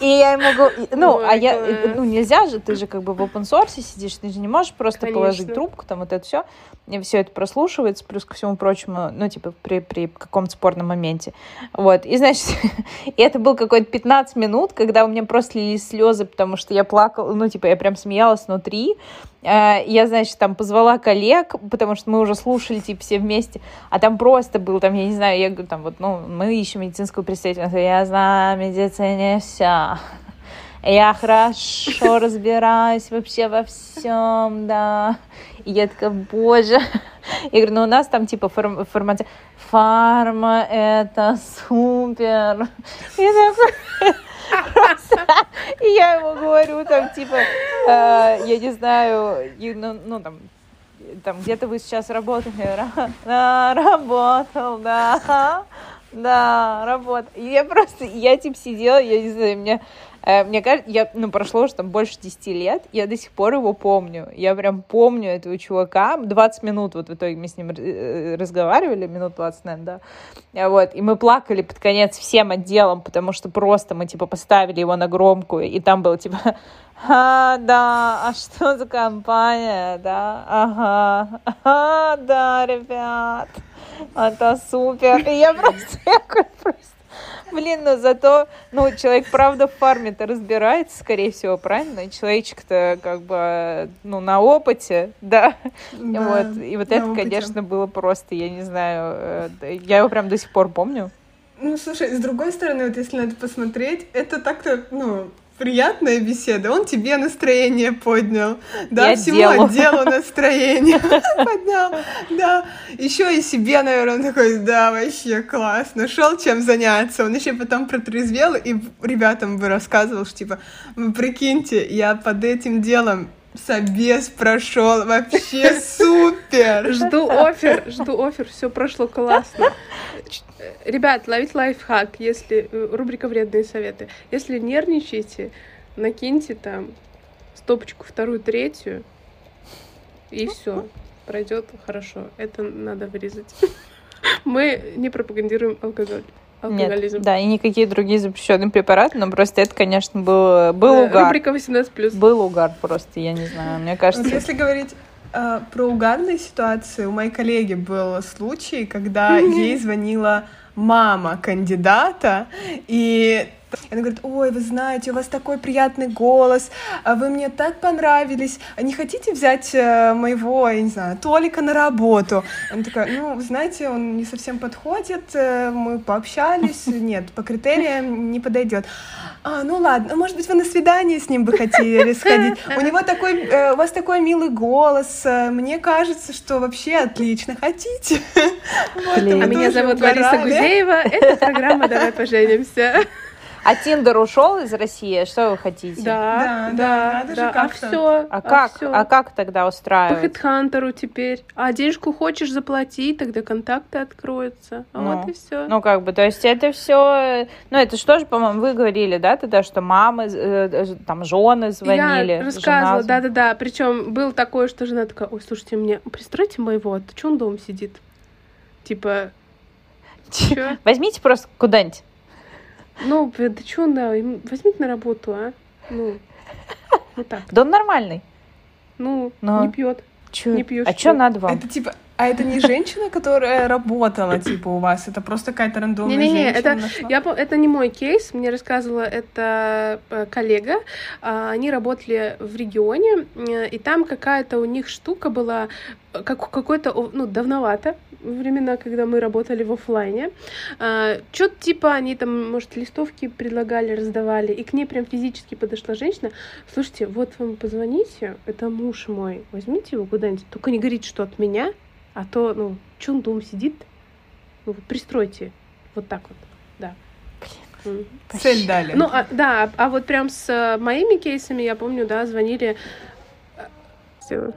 Speaker 1: И я ему говорю, ну,
Speaker 2: Ой,
Speaker 1: а я,
Speaker 2: класс.
Speaker 1: ну, нельзя же, ты же как бы в open source сидишь, ты же не можешь просто
Speaker 2: Конечно.
Speaker 1: положить трубку, там вот это все, и все это прослушивается, плюс ко всему прочему, ну, типа, при, при каком-то спорном моменте. Вот, и, значит, и это был какой-то 15 минут, когда у меня просто лились слезы, потому что я плакала, ну, типа, я прям смеялась внутри, Э, Я, значит, там позвала коллег, потому что мы уже слушали, типа, все вместе. А там просто был, там, я не знаю, я говорю, там, вот, ну, мы ищем медицинскую представительницу. Я знаю, в все. Я хорошо разбираюсь вообще во всем, да. И я такая, боже. Я говорю, ну у нас там типа фарм- фармация. Фарма это супер. И я ему говорю, там, типа, э, я не знаю, ну, ну, там, там, где-то вы сейчас Да, работал, да, да, работал. И я просто, я, типа, сидела, я не знаю, мне, э, мне кажется, я, ну, прошло уже там больше 10 лет, я до сих пор его помню. Я прям помню этого чувака. 20 минут вот в итоге мы с ним э, разговаривали, минут 20, наверное, да. А Вот, и мы плакали под конец всем отделом, потому что просто мы, типа, поставили его на громкую, и там было, типа, а, да, а что за компания, да, ага, а, да, ребят, это супер. И я просто, я просто, блин, ну зато, ну, человек, правда, в фарме-то разбирается, скорее всего, правильно? И Человечек-то, как бы, ну, на опыте, да, вот, и вот это,
Speaker 3: опыте.
Speaker 1: конечно, было просто, я не знаю, э, да, я его прям до сих пор помню.
Speaker 3: Ну, слушай, с другой стороны, вот если на это посмотреть, это так-то, ну, приятная беседа. Он тебе настроение поднял, да,
Speaker 1: И
Speaker 3: всему
Speaker 1: отделу.
Speaker 3: отделу настроение поднял, да. Еще и себе, наверное, он такой, да, вообще класс, нашел чем заняться. Он еще потом протрезвел и ребятам бы рассказывал, что типа, прикиньте, я под этим делом собес прошел, вообще супер.
Speaker 2: Жду офер, жду офер, все прошло классно. Ребят, ловить лайфхак, если э, рубрика вредные советы. Если нервничаете, накиньте там стопочку вторую, третью, и все, пройдет хорошо. Это надо вырезать. Мы не пропагандируем алкоголь. Алкоголизм.
Speaker 1: Нет, да, и никакие другие запрещенные препараты, но просто это, конечно, был, был
Speaker 2: Да,
Speaker 1: угар.
Speaker 2: Рубрика 18+.
Speaker 1: Был угар просто, я не знаю, мне
Speaker 3: Вот
Speaker 1: кажется...
Speaker 3: если говорить э, про угарные ситуации, у моей коллеги был случай, когда ей звонила мама кандидата, и она говорит, ой, вы знаете, у вас такой приятный голос, а вы мне так понравились, А не хотите взять э, моего, я не знаю, Толика на работу? Она такая, ну, вы знаете, он не совсем подходит, э, мы пообщались, нет, по критериям не подойдет. А, ну ладно, ну, может быть, вы на свидание с ним бы хотели сходить. У него такой, э, у вас такой милый голос. Мне кажется, что вообще отлично. Хотите? Вот,
Speaker 2: А меня зовут Лариса. Гузеева. Это программа «Давай поженимся».
Speaker 1: А Тиндер ушел из России, что вы хотите?
Speaker 2: Да,
Speaker 3: Да,
Speaker 2: да,
Speaker 3: да.
Speaker 2: А все,
Speaker 1: А как,
Speaker 2: всё.
Speaker 1: а как тогда
Speaker 2: По
Speaker 1: устраивать?
Speaker 2: хедхантеру теперь. А денежку хочешь заплатить, тогда контакты откроются. А
Speaker 1: Ну,
Speaker 2: вот и все.
Speaker 1: Ну, как бы, то есть это все... Ну, это что же, по-моему, вы говорили, да, тогда, что мамы, э, э, там, жены звонили.
Speaker 2: Я рассказывала,
Speaker 1: жена
Speaker 2: да, да, да. Причем был такое, что жена такая, ой, слушайте, мне пристройте моего, а что он дома сидит? Типа, чё?
Speaker 1: Возьмите просто куда-нибудь.
Speaker 2: Ну, да что он, да, возьмите на работу, а? Ну, вот так.
Speaker 1: Да он нормальный.
Speaker 2: Ну,
Speaker 1: Но.
Speaker 2: не пьет.
Speaker 1: Чё?
Speaker 2: Не пьёшь,
Speaker 1: А
Speaker 2: чё?
Speaker 1: что надо вам?
Speaker 3: Это типа, а это не женщина, которая работала, типа, у вас? Это просто какая-то рандомная
Speaker 2: Не-не-не,
Speaker 3: женщина
Speaker 2: это
Speaker 3: нашла?
Speaker 2: Я, это не мой кейс, мне рассказывала это э, коллега. А, Они работали в регионе, э, и там какая-то у них штука была, как, какой-то, ну, давновато, времена, когда мы работали в оффлайне. Что-то типа они там, может, листовки предлагали, раздавали, и к ней прям физически подошла женщина. Слушайте, вот вам позвоните, это муж мой, возьмите его куда-нибудь, только не говорите, что от меня, а то, ну, он дома сидит, ну, вот пристройте, вот так вот, да. М.
Speaker 3: Цель дали.
Speaker 2: Ну, а, да, а вот прям с э, моими кейсами, я помню, да, звонили... э.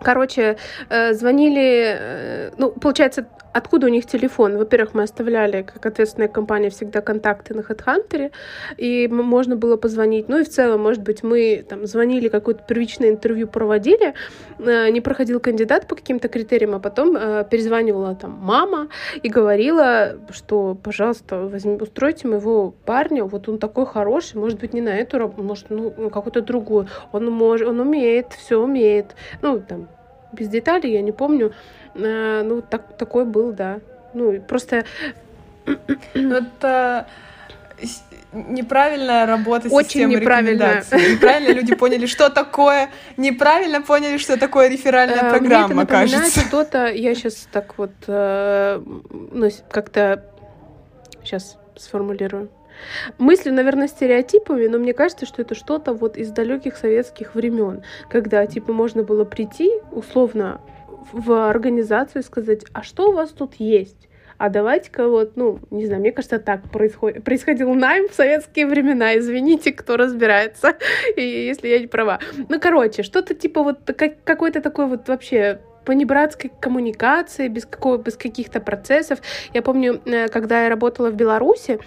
Speaker 2: Короче, э, звонили, ну, получается, откуда у них телефон? Во-первых, мы оставляли, как ответственная компания, всегда контакты на HeadHunter, и можно было позвонить. Ну и в целом, может быть, мы там звонили, какое-то первичное интервью проводили, э, не проходил кандидат по каким-то критериям, а потом э, перезванивала там мама и говорила, что, пожалуйста, возьми, устройте моего парня, вот он такой хороший, может быть, не на эту работу, может, ну, какую-то другую. Он может, он умеет, все умеет. Ну, там, без деталей, я не помню. Э, ну, так, такой был, да. Ну, просто...
Speaker 3: Ну, это неправильная работа
Speaker 2: Очень системы неправильная.
Speaker 3: Неправильно люди поняли, что такое, неправильно поняли, что такое реферальная программа,
Speaker 2: Мне
Speaker 3: это кажется.
Speaker 2: что-то, я сейчас так вот, э, ну, как-то, сейчас сформулирую. Мыслю, наверное, стереотипами, но мне кажется, что это что-то вот из далеких советских времен, когда, типа, можно было прийти, условно, в организацию и сказать, а что у вас тут есть? а давайте-ка вот, ну, не знаю, мне кажется, так происходит, происходил найм в советские времена, извините, кто разбирается, если я не права. Ну, короче, что-то типа вот как, какой-то такой вот вообще понебратской коммуникации, без, какого, без каких-то процессов. Я помню, э, когда я работала в Беларуси,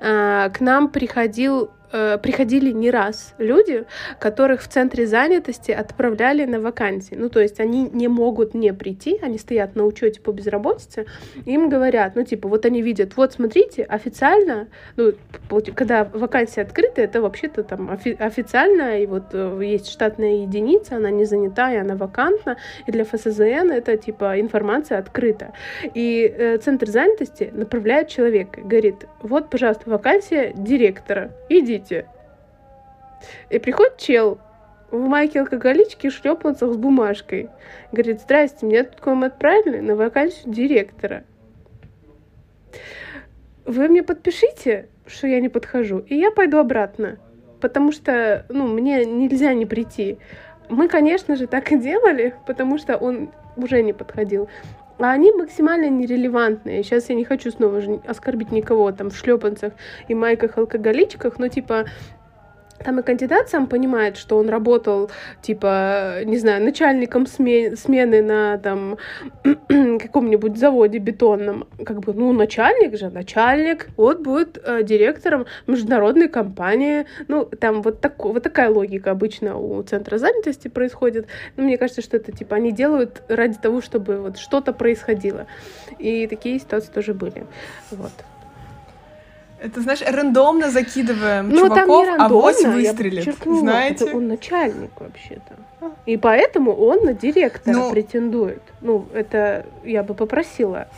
Speaker 2: э, к нам приходил э, приходили не раз люди, которых в центре занятости отправляли на вакансии. Ну, то есть они не могут не прийти, они стоят на учете по безработице, им говорят, ну, типа, вот они видят, вот смотрите, официально, ну, когда вакансия открыта, это вообще-то там офи- официально, и вот э, есть штатная единица, она не занята, и она вакантна, и для ФСЗН это, типа, информация открыта. И э, центр занятости направляет человека, говорит, вот, пожалуйста, вакансия директора, иди видите. И приходит чел в майке алкоголичке, шлепанцах с бумажкой. Говорит, здрасте, меня тут к вам отправили на вакансию директора. Вы мне подпишите, что я не подхожу, и я пойду обратно. Потому что, ну, мне нельзя не прийти. Мы, конечно же, так и делали, потому что он уже не подходил а они максимально нерелевантные. Сейчас я не хочу снова же оскорбить никого там в шлепанцах и майках-алкоголичках, но типа там и кандидат сам понимает, что он работал, типа, не знаю, начальником сме смены на там каком-нибудь заводе бетонном. Как бы, ну, начальник же, начальник, вот будет э, директором международной компании. Ну, там вот, так, вот такая логика обычно у центра занятости происходит. Но мне кажется, что это, типа, они делают ради того, чтобы вот что-то происходило. И такие ситуации тоже были. Вот.
Speaker 3: Это, знаешь, рандомно закидываем ну, чуваков, там не рандомно, а вот выстрелит, знаете?
Speaker 2: Это он начальник вообще-то. И поэтому он на директора ну, претендует. Ну, это я бы попросила.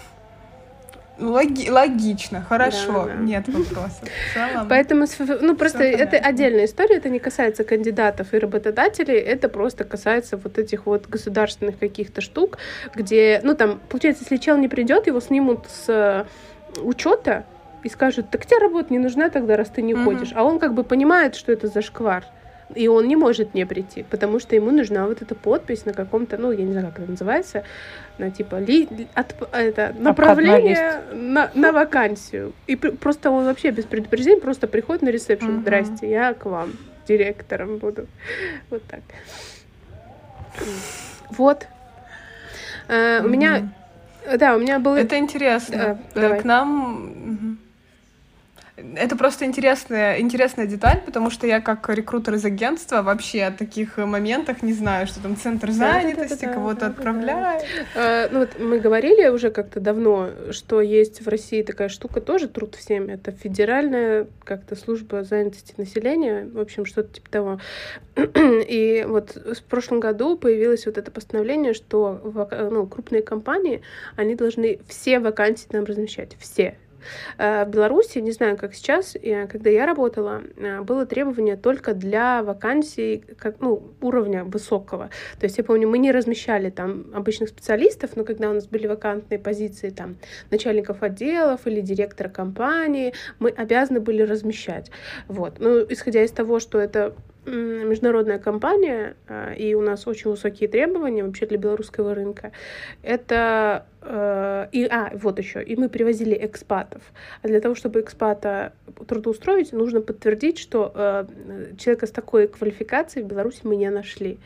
Speaker 3: Логи логично, хорошо, да, да. нет вопросов.
Speaker 2: Поэтому, ну просто это отдельная история, это не касается кандидатов и работодателей, это просто касается вот этих вот государственных каких-то штук, где, ну там, получается, если чел не придет, его снимут с учета, и скажут, так тебе работа не нужна тогда, раз ты не угу. ходишь. А он как бы понимает, что это за шквар. И он не может не прийти, потому что ему нужна вот эта подпись на каком-то, ну, я не знаю, как это называется, на типа ли, от, это, направление на, на вакансию. И пр- просто он вообще без предупреждения просто приходит на ресепшн. Угу. Здрасте, я к вам директором буду. Вот так. Вот. Угу. У меня да, у меня было...
Speaker 3: Это интересно. Да, К нам это просто интересная, интересная деталь, потому что я как рекрутер из агентства вообще о таких моментах не знаю, что там центр занятости, да, кого-то да, отправляет.
Speaker 2: Да. А, ну вот мы говорили уже как-то давно, что есть в России такая штука тоже труд всем. Это федеральная как-то служба занятости населения, в общем, что-то типа того. И вот в прошлом году появилось вот это постановление, что ну, крупные компании, они должны все вакансии нам размещать, все в Беларуси, не знаю, как сейчас, когда я работала, э, было требование только для вакансий как, ну, уровня высокого. То есть я помню, мы не размещали там обычных специалистов, но когда у нас были вакантные позиции там начальников отделов или директора компании, мы обязаны были размещать. Вот. Ну, исходя из того, что это международная компания, э, и у нас очень высокие требования вообще для белорусского рынка, это э, и, а, вот еще, и мы привозили экспатов. А для того, чтобы экспата трудоустроить, нужно подтвердить, что э, человека с такой квалификацией в Беларуси мы не нашли.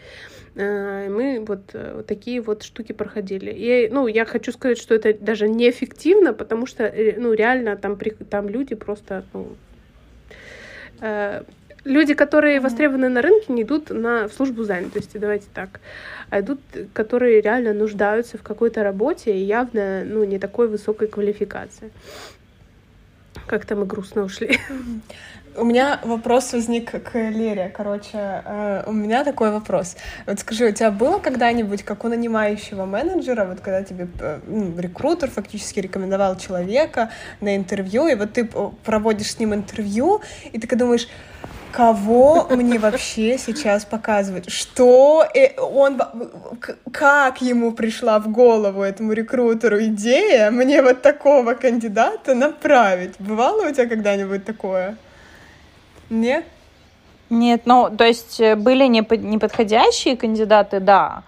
Speaker 2: Мы вот, такие вот штуки проходили. И, ну, я хочу сказать, что это даже неэффективно, потому что, ну, реально там, там люди просто, ну, люди, которые востребованы на рынке, не идут на службу занятости, давайте так, а идут, которые реально нуждаются в какой-то работе и явно, ну, не такой высокой квалификации. Как-то мы грустно ушли.
Speaker 3: У меня вопрос возник к Лере. Короче, э, у меня такой вопрос. Вот скажи, у тебя было когда-нибудь, как у нанимающего менеджера, вот когда тебе э, ну, рекрутер фактически рекомендовал человека на интервью, и вот ты проводишь с ним интервью, и ты думаешь, кого мне вообще сейчас показывать? Что э, он, как ему пришла в голову этому рекрутеру идея мне вот такого кандидата направить? Бывало у тебя когда-нибудь такое? Нет?
Speaker 1: Нет, ну, то есть э, были неподходящие кандидаты, да,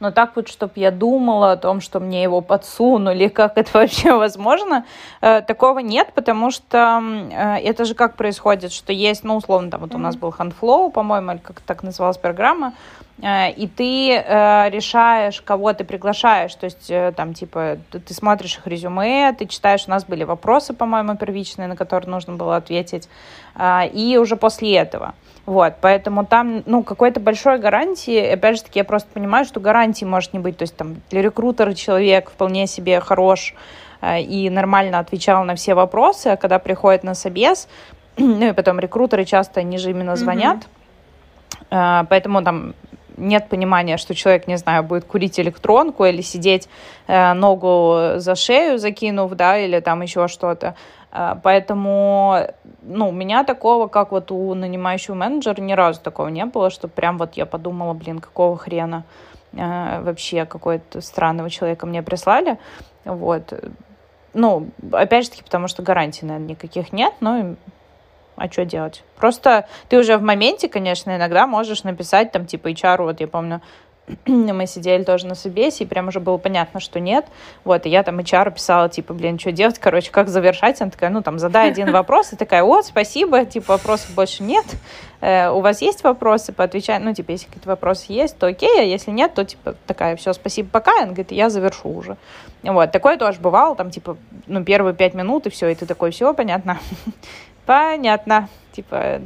Speaker 1: но так вот, чтобы я думала о том, что мне его подсунули, как это вообще возможно, э, такого нет, потому что э, это же как происходит, что есть, ну, условно, там вот у нас был Handflow, по-моему, или как так называлась программа, и ты э, решаешь, кого ты приглашаешь, то есть э, там типа ты смотришь их резюме, ты читаешь, у нас были вопросы, по-моему, первичные, на которые нужно было ответить, и уже после этого. Вот, поэтому там, ну, какой-то большой гарантии, опять же таки, я просто понимаю, что гарантии может не быть, то есть там для рекрутера человек вполне себе хорош и нормально отвечал на все вопросы, а когда приходит на собес, ну и потом рекрутеры часто, они же именно звонят, mm-hmm. поэтому там нет понимания, что человек, не знаю, будет курить электронку или сидеть э, ногу за шею закинув, да, или там еще что-то. Э, поэтому, ну, у меня такого, как вот у нанимающего менеджера, ни разу такого не было, что прям вот я подумала, блин, какого хрена э, вообще какой-то странного человека мне прислали. Вот. Ну, опять же таки, потому что гарантий, наверное, никаких нет, но а что делать? Просто ты уже в моменте, конечно, иногда можешь написать там типа HR, вот я помню, мы сидели тоже на собесе, и прям уже было понятно, что нет. Вот, и я там HR писала, типа, блин, что делать, короче, как завершать? Она такая, ну, там, задай один вопрос, и такая, вот, спасибо, типа, вопросов больше нет. Э, у вас есть вопросы? Поотвечай, ну, типа, если какие-то вопросы есть, то окей, а если нет, то, типа, такая, все, спасибо, пока. Она говорит, я завершу уже. Вот, такое тоже бывало, там, типа, ну, первые пять минут, и все, и ты такой, все, понятно. Понятно. Типа,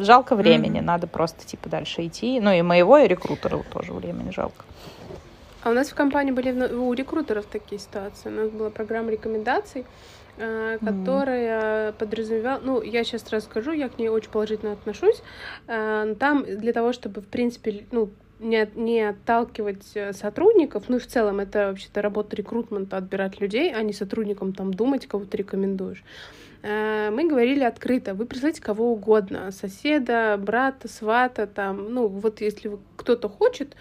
Speaker 1: жалко времени, mm-hmm. надо просто, типа, дальше идти. Ну, и моего, и рекрутера тоже времени жалко.
Speaker 2: А у нас в компании были у рекрутеров такие ситуации. У нас была программа рекомендаций, э, которая mm. подразумевала, ну, я сейчас расскажу, я к ней очень положительно отношусь. Э, там для того, чтобы, в принципе, ну, не, не отталкивать э, сотрудников, ну и в целом это вообще-то работа рекрутмента, отбирать людей, а не сотрудникам там думать, кого ты рекомендуешь. Мы говорили открыто, вы присылайте кого угодно, соседа, брата, свата, там, ну, вот если кто-то хочет,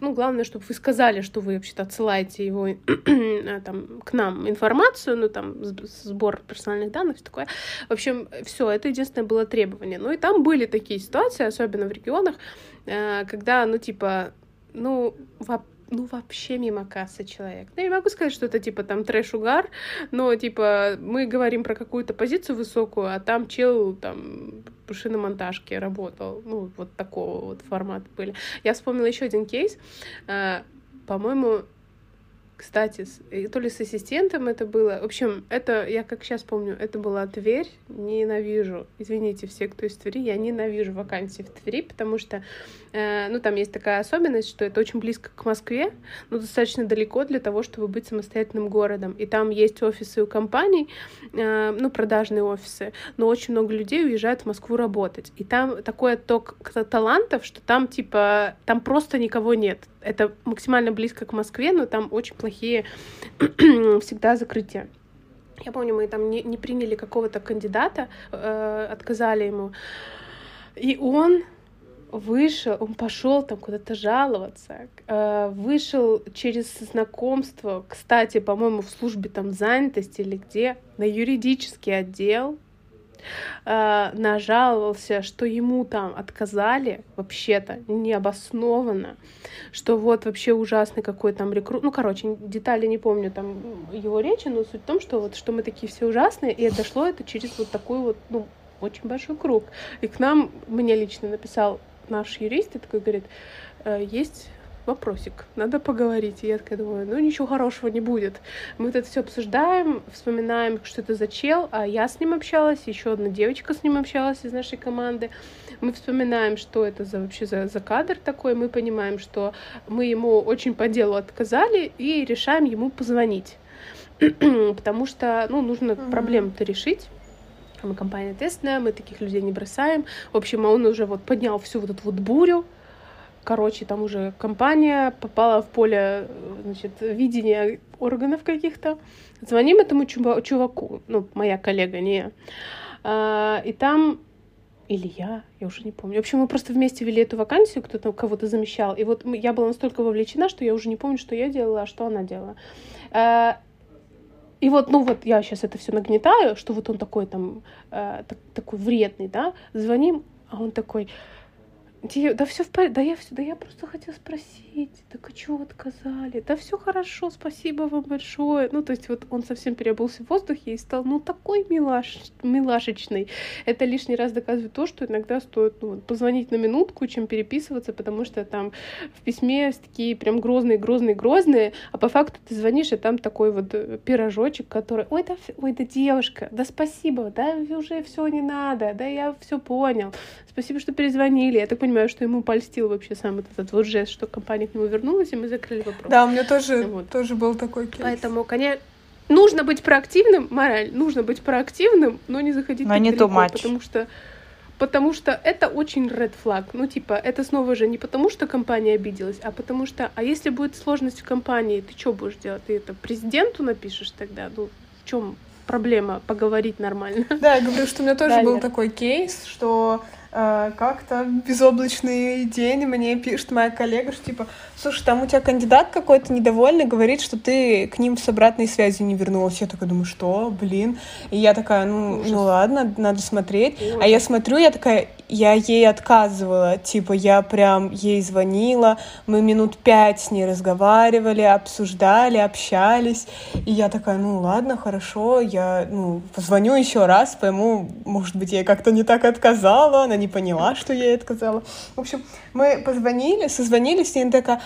Speaker 2: ну, главное, чтобы вы сказали, что вы вообще-то отсылаете его э, там, к нам информацию, ну, там, сбор персональных данных, все такое. В общем, все, это единственное было требование. Ну, и там были такие ситуации, особенно в регионах, э, когда, ну, типа, ну, ну, вообще мимо кассы человек. Ну, я не могу сказать, что это, типа, там, трэш-угар, но, типа, мы говорим про какую-то позицию высокую, а там чел, там, по шиномонтажке работал. Ну, вот такого вот формата были. Я вспомнила еще один кейс. А, по-моему, кстати, то ли с ассистентом это было. В общем, это, я как сейчас помню, это была Тверь. Ненавижу. Извините все, кто из Твери. Я ненавижу вакансии в Твери, потому что, э, ну, там есть такая особенность, что это очень близко к Москве, но достаточно далеко для того, чтобы быть самостоятельным городом. И там есть офисы у компаний, э, ну, продажные офисы, но очень много людей уезжают в Москву работать. И там такой отток талантов, что там, типа, там просто никого нет это максимально близко к Москве, но там очень плохие всегда закрытия. Я помню, мы там не, не приняли какого-то кандидата, э, отказали ему. И он вышел, он пошел там куда-то жаловаться, э, вышел через знакомство, кстати, по-моему, в службе там занятости или где, на юридический отдел, э, нажаловался, что ему там отказали вообще-то необоснованно, что вот вообще ужасный какой там рекрут. Ну, короче, детали не помню там его речи, но суть в том, что вот что мы такие все ужасные, и дошло это через вот такой вот, ну, очень большой круг. И к нам, мне лично написал наш юрист, и такой говорит, «Э, есть вопросик, надо поговорить. И я такая думаю, ну ничего хорошего не будет. Мы это все обсуждаем, вспоминаем, что это за чел, а я с ним общалась, еще одна девочка с ним общалась из нашей команды. Мы вспоминаем, что это за вообще за, за кадр такой, мы понимаем, что мы ему очень по делу отказали и решаем ему позвонить. Потому что, ну, нужно mm-hmm. проблему-то решить. Мы компания тестная, мы таких людей не бросаем. В общем, он уже вот поднял всю вот эту вот бурю, Короче, там уже компания попала в поле, значит, видения органов каких-то. Звоним этому чуваку, ну, моя коллега, не а, и там или я, я уже не помню. В общем, мы просто вместе вели эту вакансию, кто-то кого-то замещал. И вот я была настолько вовлечена, что я уже не помню, что я делала, а что она делала. А, и вот, ну вот я сейчас это все нагнетаю, что вот он такой там, э, так, такой вредный, да, звоним, а он такой, да все в порядке, да я, все, да я просто хотела спросить, так а чего отказали? Да все хорошо, спасибо вам большое. Ну, то есть вот он совсем переобулся в воздухе и стал, ну, такой милаш, милашечный. Это лишний раз доказывает то, что иногда стоит ну, позвонить на минутку, чем переписываться, потому что там в письме такие прям грозные, грозные, грозные, а по факту ты звонишь, и там такой вот э, пирожочек, который, ой, да, ой, да девушка, да спасибо, да уже все не надо, да я все понял, спасибо, что перезвонили. Я так понимаю, что ему польстил вообще сам этот вот жест, что компания к нему вернулась, и мы закрыли вопрос.
Speaker 3: Да, у меня тоже, вот. тоже был такой кейс.
Speaker 2: Поэтому, конечно, нужно быть проактивным, мораль, нужно быть проактивным, но не заходить
Speaker 1: но не
Speaker 2: далеко, потому что потому что это очень red flag. Ну, типа, это снова же не потому, что компания обиделась, а потому что, а если будет сложность в компании, ты что будешь делать? Ты это президенту напишешь тогда? Ну, в чем проблема поговорить нормально?
Speaker 3: Да, я говорю, что у меня тоже Далее. был такой кейс, что как-то безоблачный день мне пишет моя коллега, что типа, слушай, там у тебя кандидат какой-то недовольный, говорит, что ты к ним с обратной связью не вернулась. Я такая думаю, что, блин? И я такая, ну, ну ладно, надо смотреть. Ужас. А я смотрю, я такая, я ей отказывала, типа, я прям ей звонила, мы минут пять с ней разговаривали, обсуждали, общались, и я такая, ну ладно, хорошо, я, ну, позвоню еще раз, пойму, может быть, я как-то не так отказала, она не поняла, что я ей отказала. В общем, мы позвонили, созвонились, и она такая,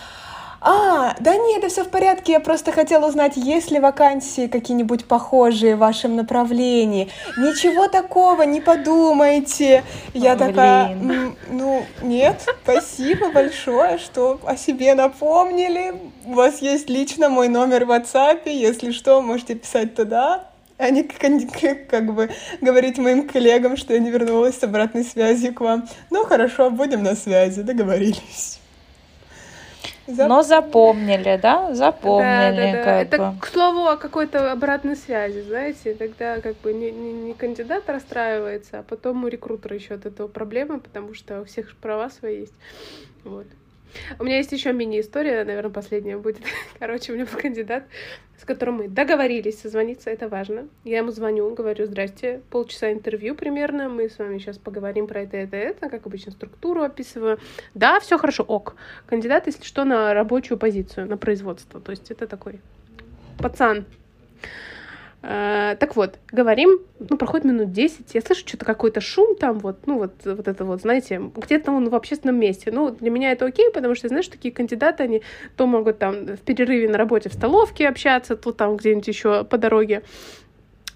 Speaker 3: а, да нет, да все в порядке, я просто хотела узнать, есть ли вакансии какие-нибудь похожие в вашем направлении. Ничего такого, не подумайте. Я О, такая, ну, нет, спасибо большое, что о себе напомнили. У вас есть лично мой номер в WhatsApp, если что, можете писать туда а не как бы говорить моим коллегам, что я не вернулась с обратной связью к вам. Ну, хорошо, будем на связи, договорились.
Speaker 1: Зап... Но запомнили, да? Запомнили. Да, да, да.
Speaker 2: Это, бы. к слову, о какой-то обратной связи, знаете, тогда как бы не, не, не кандидат расстраивается, а потом у рекрутера еще от этого проблемы, потому что у всех права свои есть. Вот. У меня есть еще мини-история, наверное, последняя будет. Короче, у меня был кандидат, с которым мы договорились созвониться, это важно. Я ему звоню, говорю, здрасте, полчаса интервью примерно, мы с вами сейчас поговорим про это, это, это, как обычно структуру описываю. Да, все хорошо, ок. Кандидат, если что, на рабочую позицию, на производство. То есть это такой пацан, так вот, говорим, ну, проходит минут 10, я слышу что-то какой-то шум там, вот, ну, вот, вот это вот, знаете, где-то он в общественном месте. Ну, для меня это окей, потому что, знаешь, такие кандидаты, они то могут там в перерыве на работе в столовке общаться, то там где-нибудь еще по дороге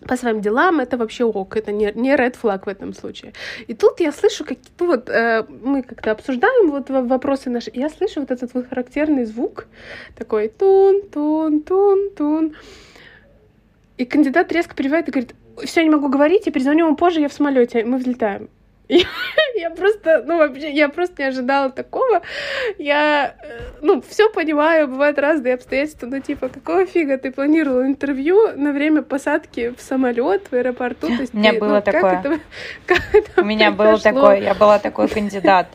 Speaker 2: по своим делам, это вообще ок, это не, не red flag в этом случае. И тут я слышу, как, ну вот, э, мы как-то обсуждаем вот вопросы наши, я слышу вот этот вот характерный звук, такой тун, тун, тун, тун, и кандидат резко перебивает и говорит, все, не могу говорить, я перезвоню вам позже, я в самолете, мы взлетаем. Я, я просто, ну вообще, я просто не ожидала такого. Я, э, ну, все понимаю, бывают разные обстоятельства, но типа, какого фига ты планировал интервью на время посадки в самолет в аэропорту? То
Speaker 1: есть У меня ты, было ну, такое. Как это, как это У меня было такое, я была такой кандидат.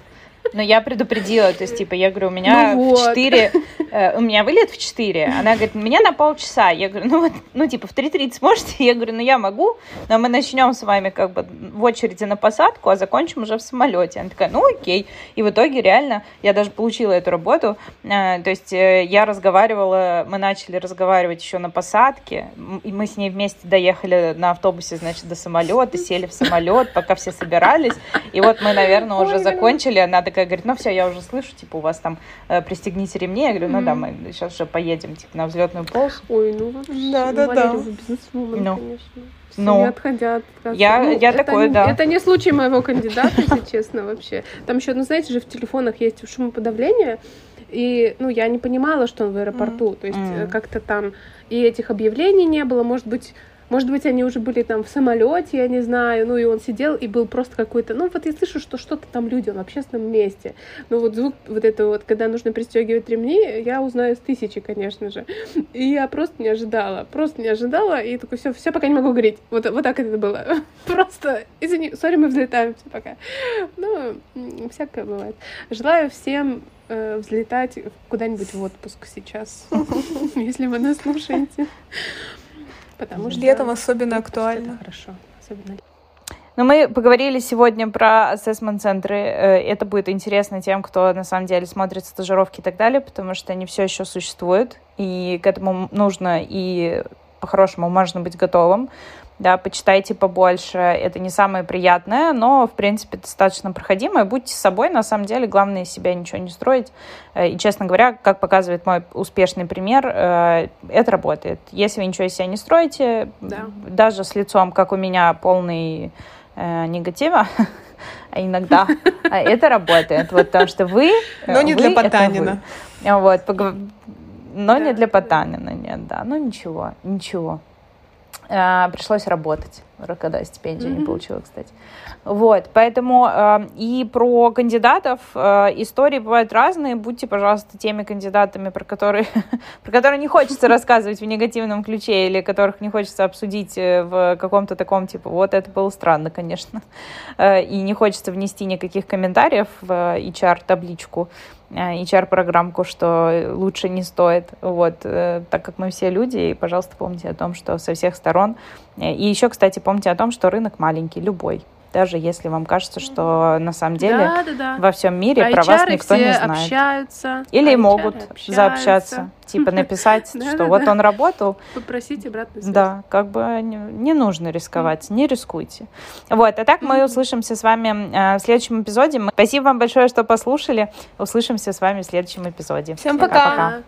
Speaker 1: Но я предупредила, то есть, типа, я говорю, у меня ну вот. в 4, э, у меня вылет в 4. Она говорит, у меня на полчаса. Я говорю, ну вот, ну типа, в 3.30 можете? Я говорю, ну я могу, но мы начнем с вами как бы в очереди на посадку, а закончим уже в самолете. Она такая, ну окей. И в итоге реально я даже получила эту работу. Э, то есть э, я разговаривала, мы начали разговаривать еще на посадке, и мы с ней вместе доехали на автобусе, значит, до самолета, сели в самолет, пока все собирались. И вот мы, наверное, уже закончили. Она такая говорит, ну все, я уже слышу, типа, у вас там э, пристегните ремни. Я говорю, ну да, мы сейчас уже поедем, типа, на взлетную полосу.
Speaker 2: Ой, ну вообще, да, да, да. бизнесвумен, ну. конечно.
Speaker 1: Ну,
Speaker 2: не отходя от
Speaker 1: Я, ну, я
Speaker 2: это,
Speaker 1: такой, да.
Speaker 2: Это не случай моего кандидата, если честно, вообще. Там еще, ну, знаете же, в телефонах есть шумоподавление, и, ну, я не понимала, что он в аэропорту, то есть mm. как-то там и этих объявлений не было, может быть, может быть, они уже были там в самолете, я не знаю. Ну, и он сидел и был просто какой-то... Ну, вот я слышу, что что-то там люди, он в общественном месте. Ну, вот звук вот это вот, когда нужно пристегивать ремни, я узнаю с тысячи, конечно же. И я просто не ожидала. Просто не ожидала. И такой, все, все, пока не могу говорить. Вот, вот так это было. Просто, извини, сори, мы взлетаем, все, пока. Ну, всякое бывает. Желаю всем э, взлетать куда-нибудь в отпуск сейчас, если вы нас слушаете
Speaker 3: потому что летом особенно актуально.
Speaker 2: Хорошо, особенно.
Speaker 1: Но мы поговорили сегодня про ассессмент-центры. Э, это будет интересно тем, кто на самом деле смотрит стажировки и так далее, потому что они все еще существуют, и к этому нужно и по-хорошему можно быть готовым да, почитайте побольше. Это не самое приятное, но, в принципе, достаточно проходимое. Будьте собой, на самом деле, главное себя ничего не строить. Э, и, честно говоря, как показывает мой успешный пример, э, это работает. Если вы ничего из себя не строите, да. даже с лицом, как у меня, полный э, негатива, а иногда это работает, вот, потому что вы...
Speaker 3: Но не для Потанина.
Speaker 1: Вот, но не для Потанина, нет, да, ну ничего, ничего. Э, пришлось работать, когда стипендию mm-hmm. не получила, кстати. Вот, поэтому э, и про кандидатов э, истории бывают разные. Будьте, пожалуйста, теми кандидатами, про которые, про которые не хочется рассказывать в негативном ключе или которых не хочется обсудить э, в каком-то таком, типа, вот это было странно, конечно. Э, и не хочется внести никаких комментариев в HR-табличку. Э, HR-программку, что лучше не стоит, вот, э, так как мы все люди, и, пожалуйста, помните о том, что со всех сторон. Э, и еще, кстати, помните о том, что рынок маленький, любой, даже если вам кажется, что на самом деле да, да, да. во всем мире а про вас никто не знает.
Speaker 2: общаются.
Speaker 1: Или а могут общаются. заобщаться, типа написать, что вот он работал.
Speaker 2: Попросить обратно связь.
Speaker 1: Да, как бы не нужно рисковать, не рискуйте. Вот, а так мы услышимся с вами э, в следующем эпизоде. Спасибо вам большое, что послушали. Услышимся с вами в следующем эпизоде.
Speaker 3: Всем пока.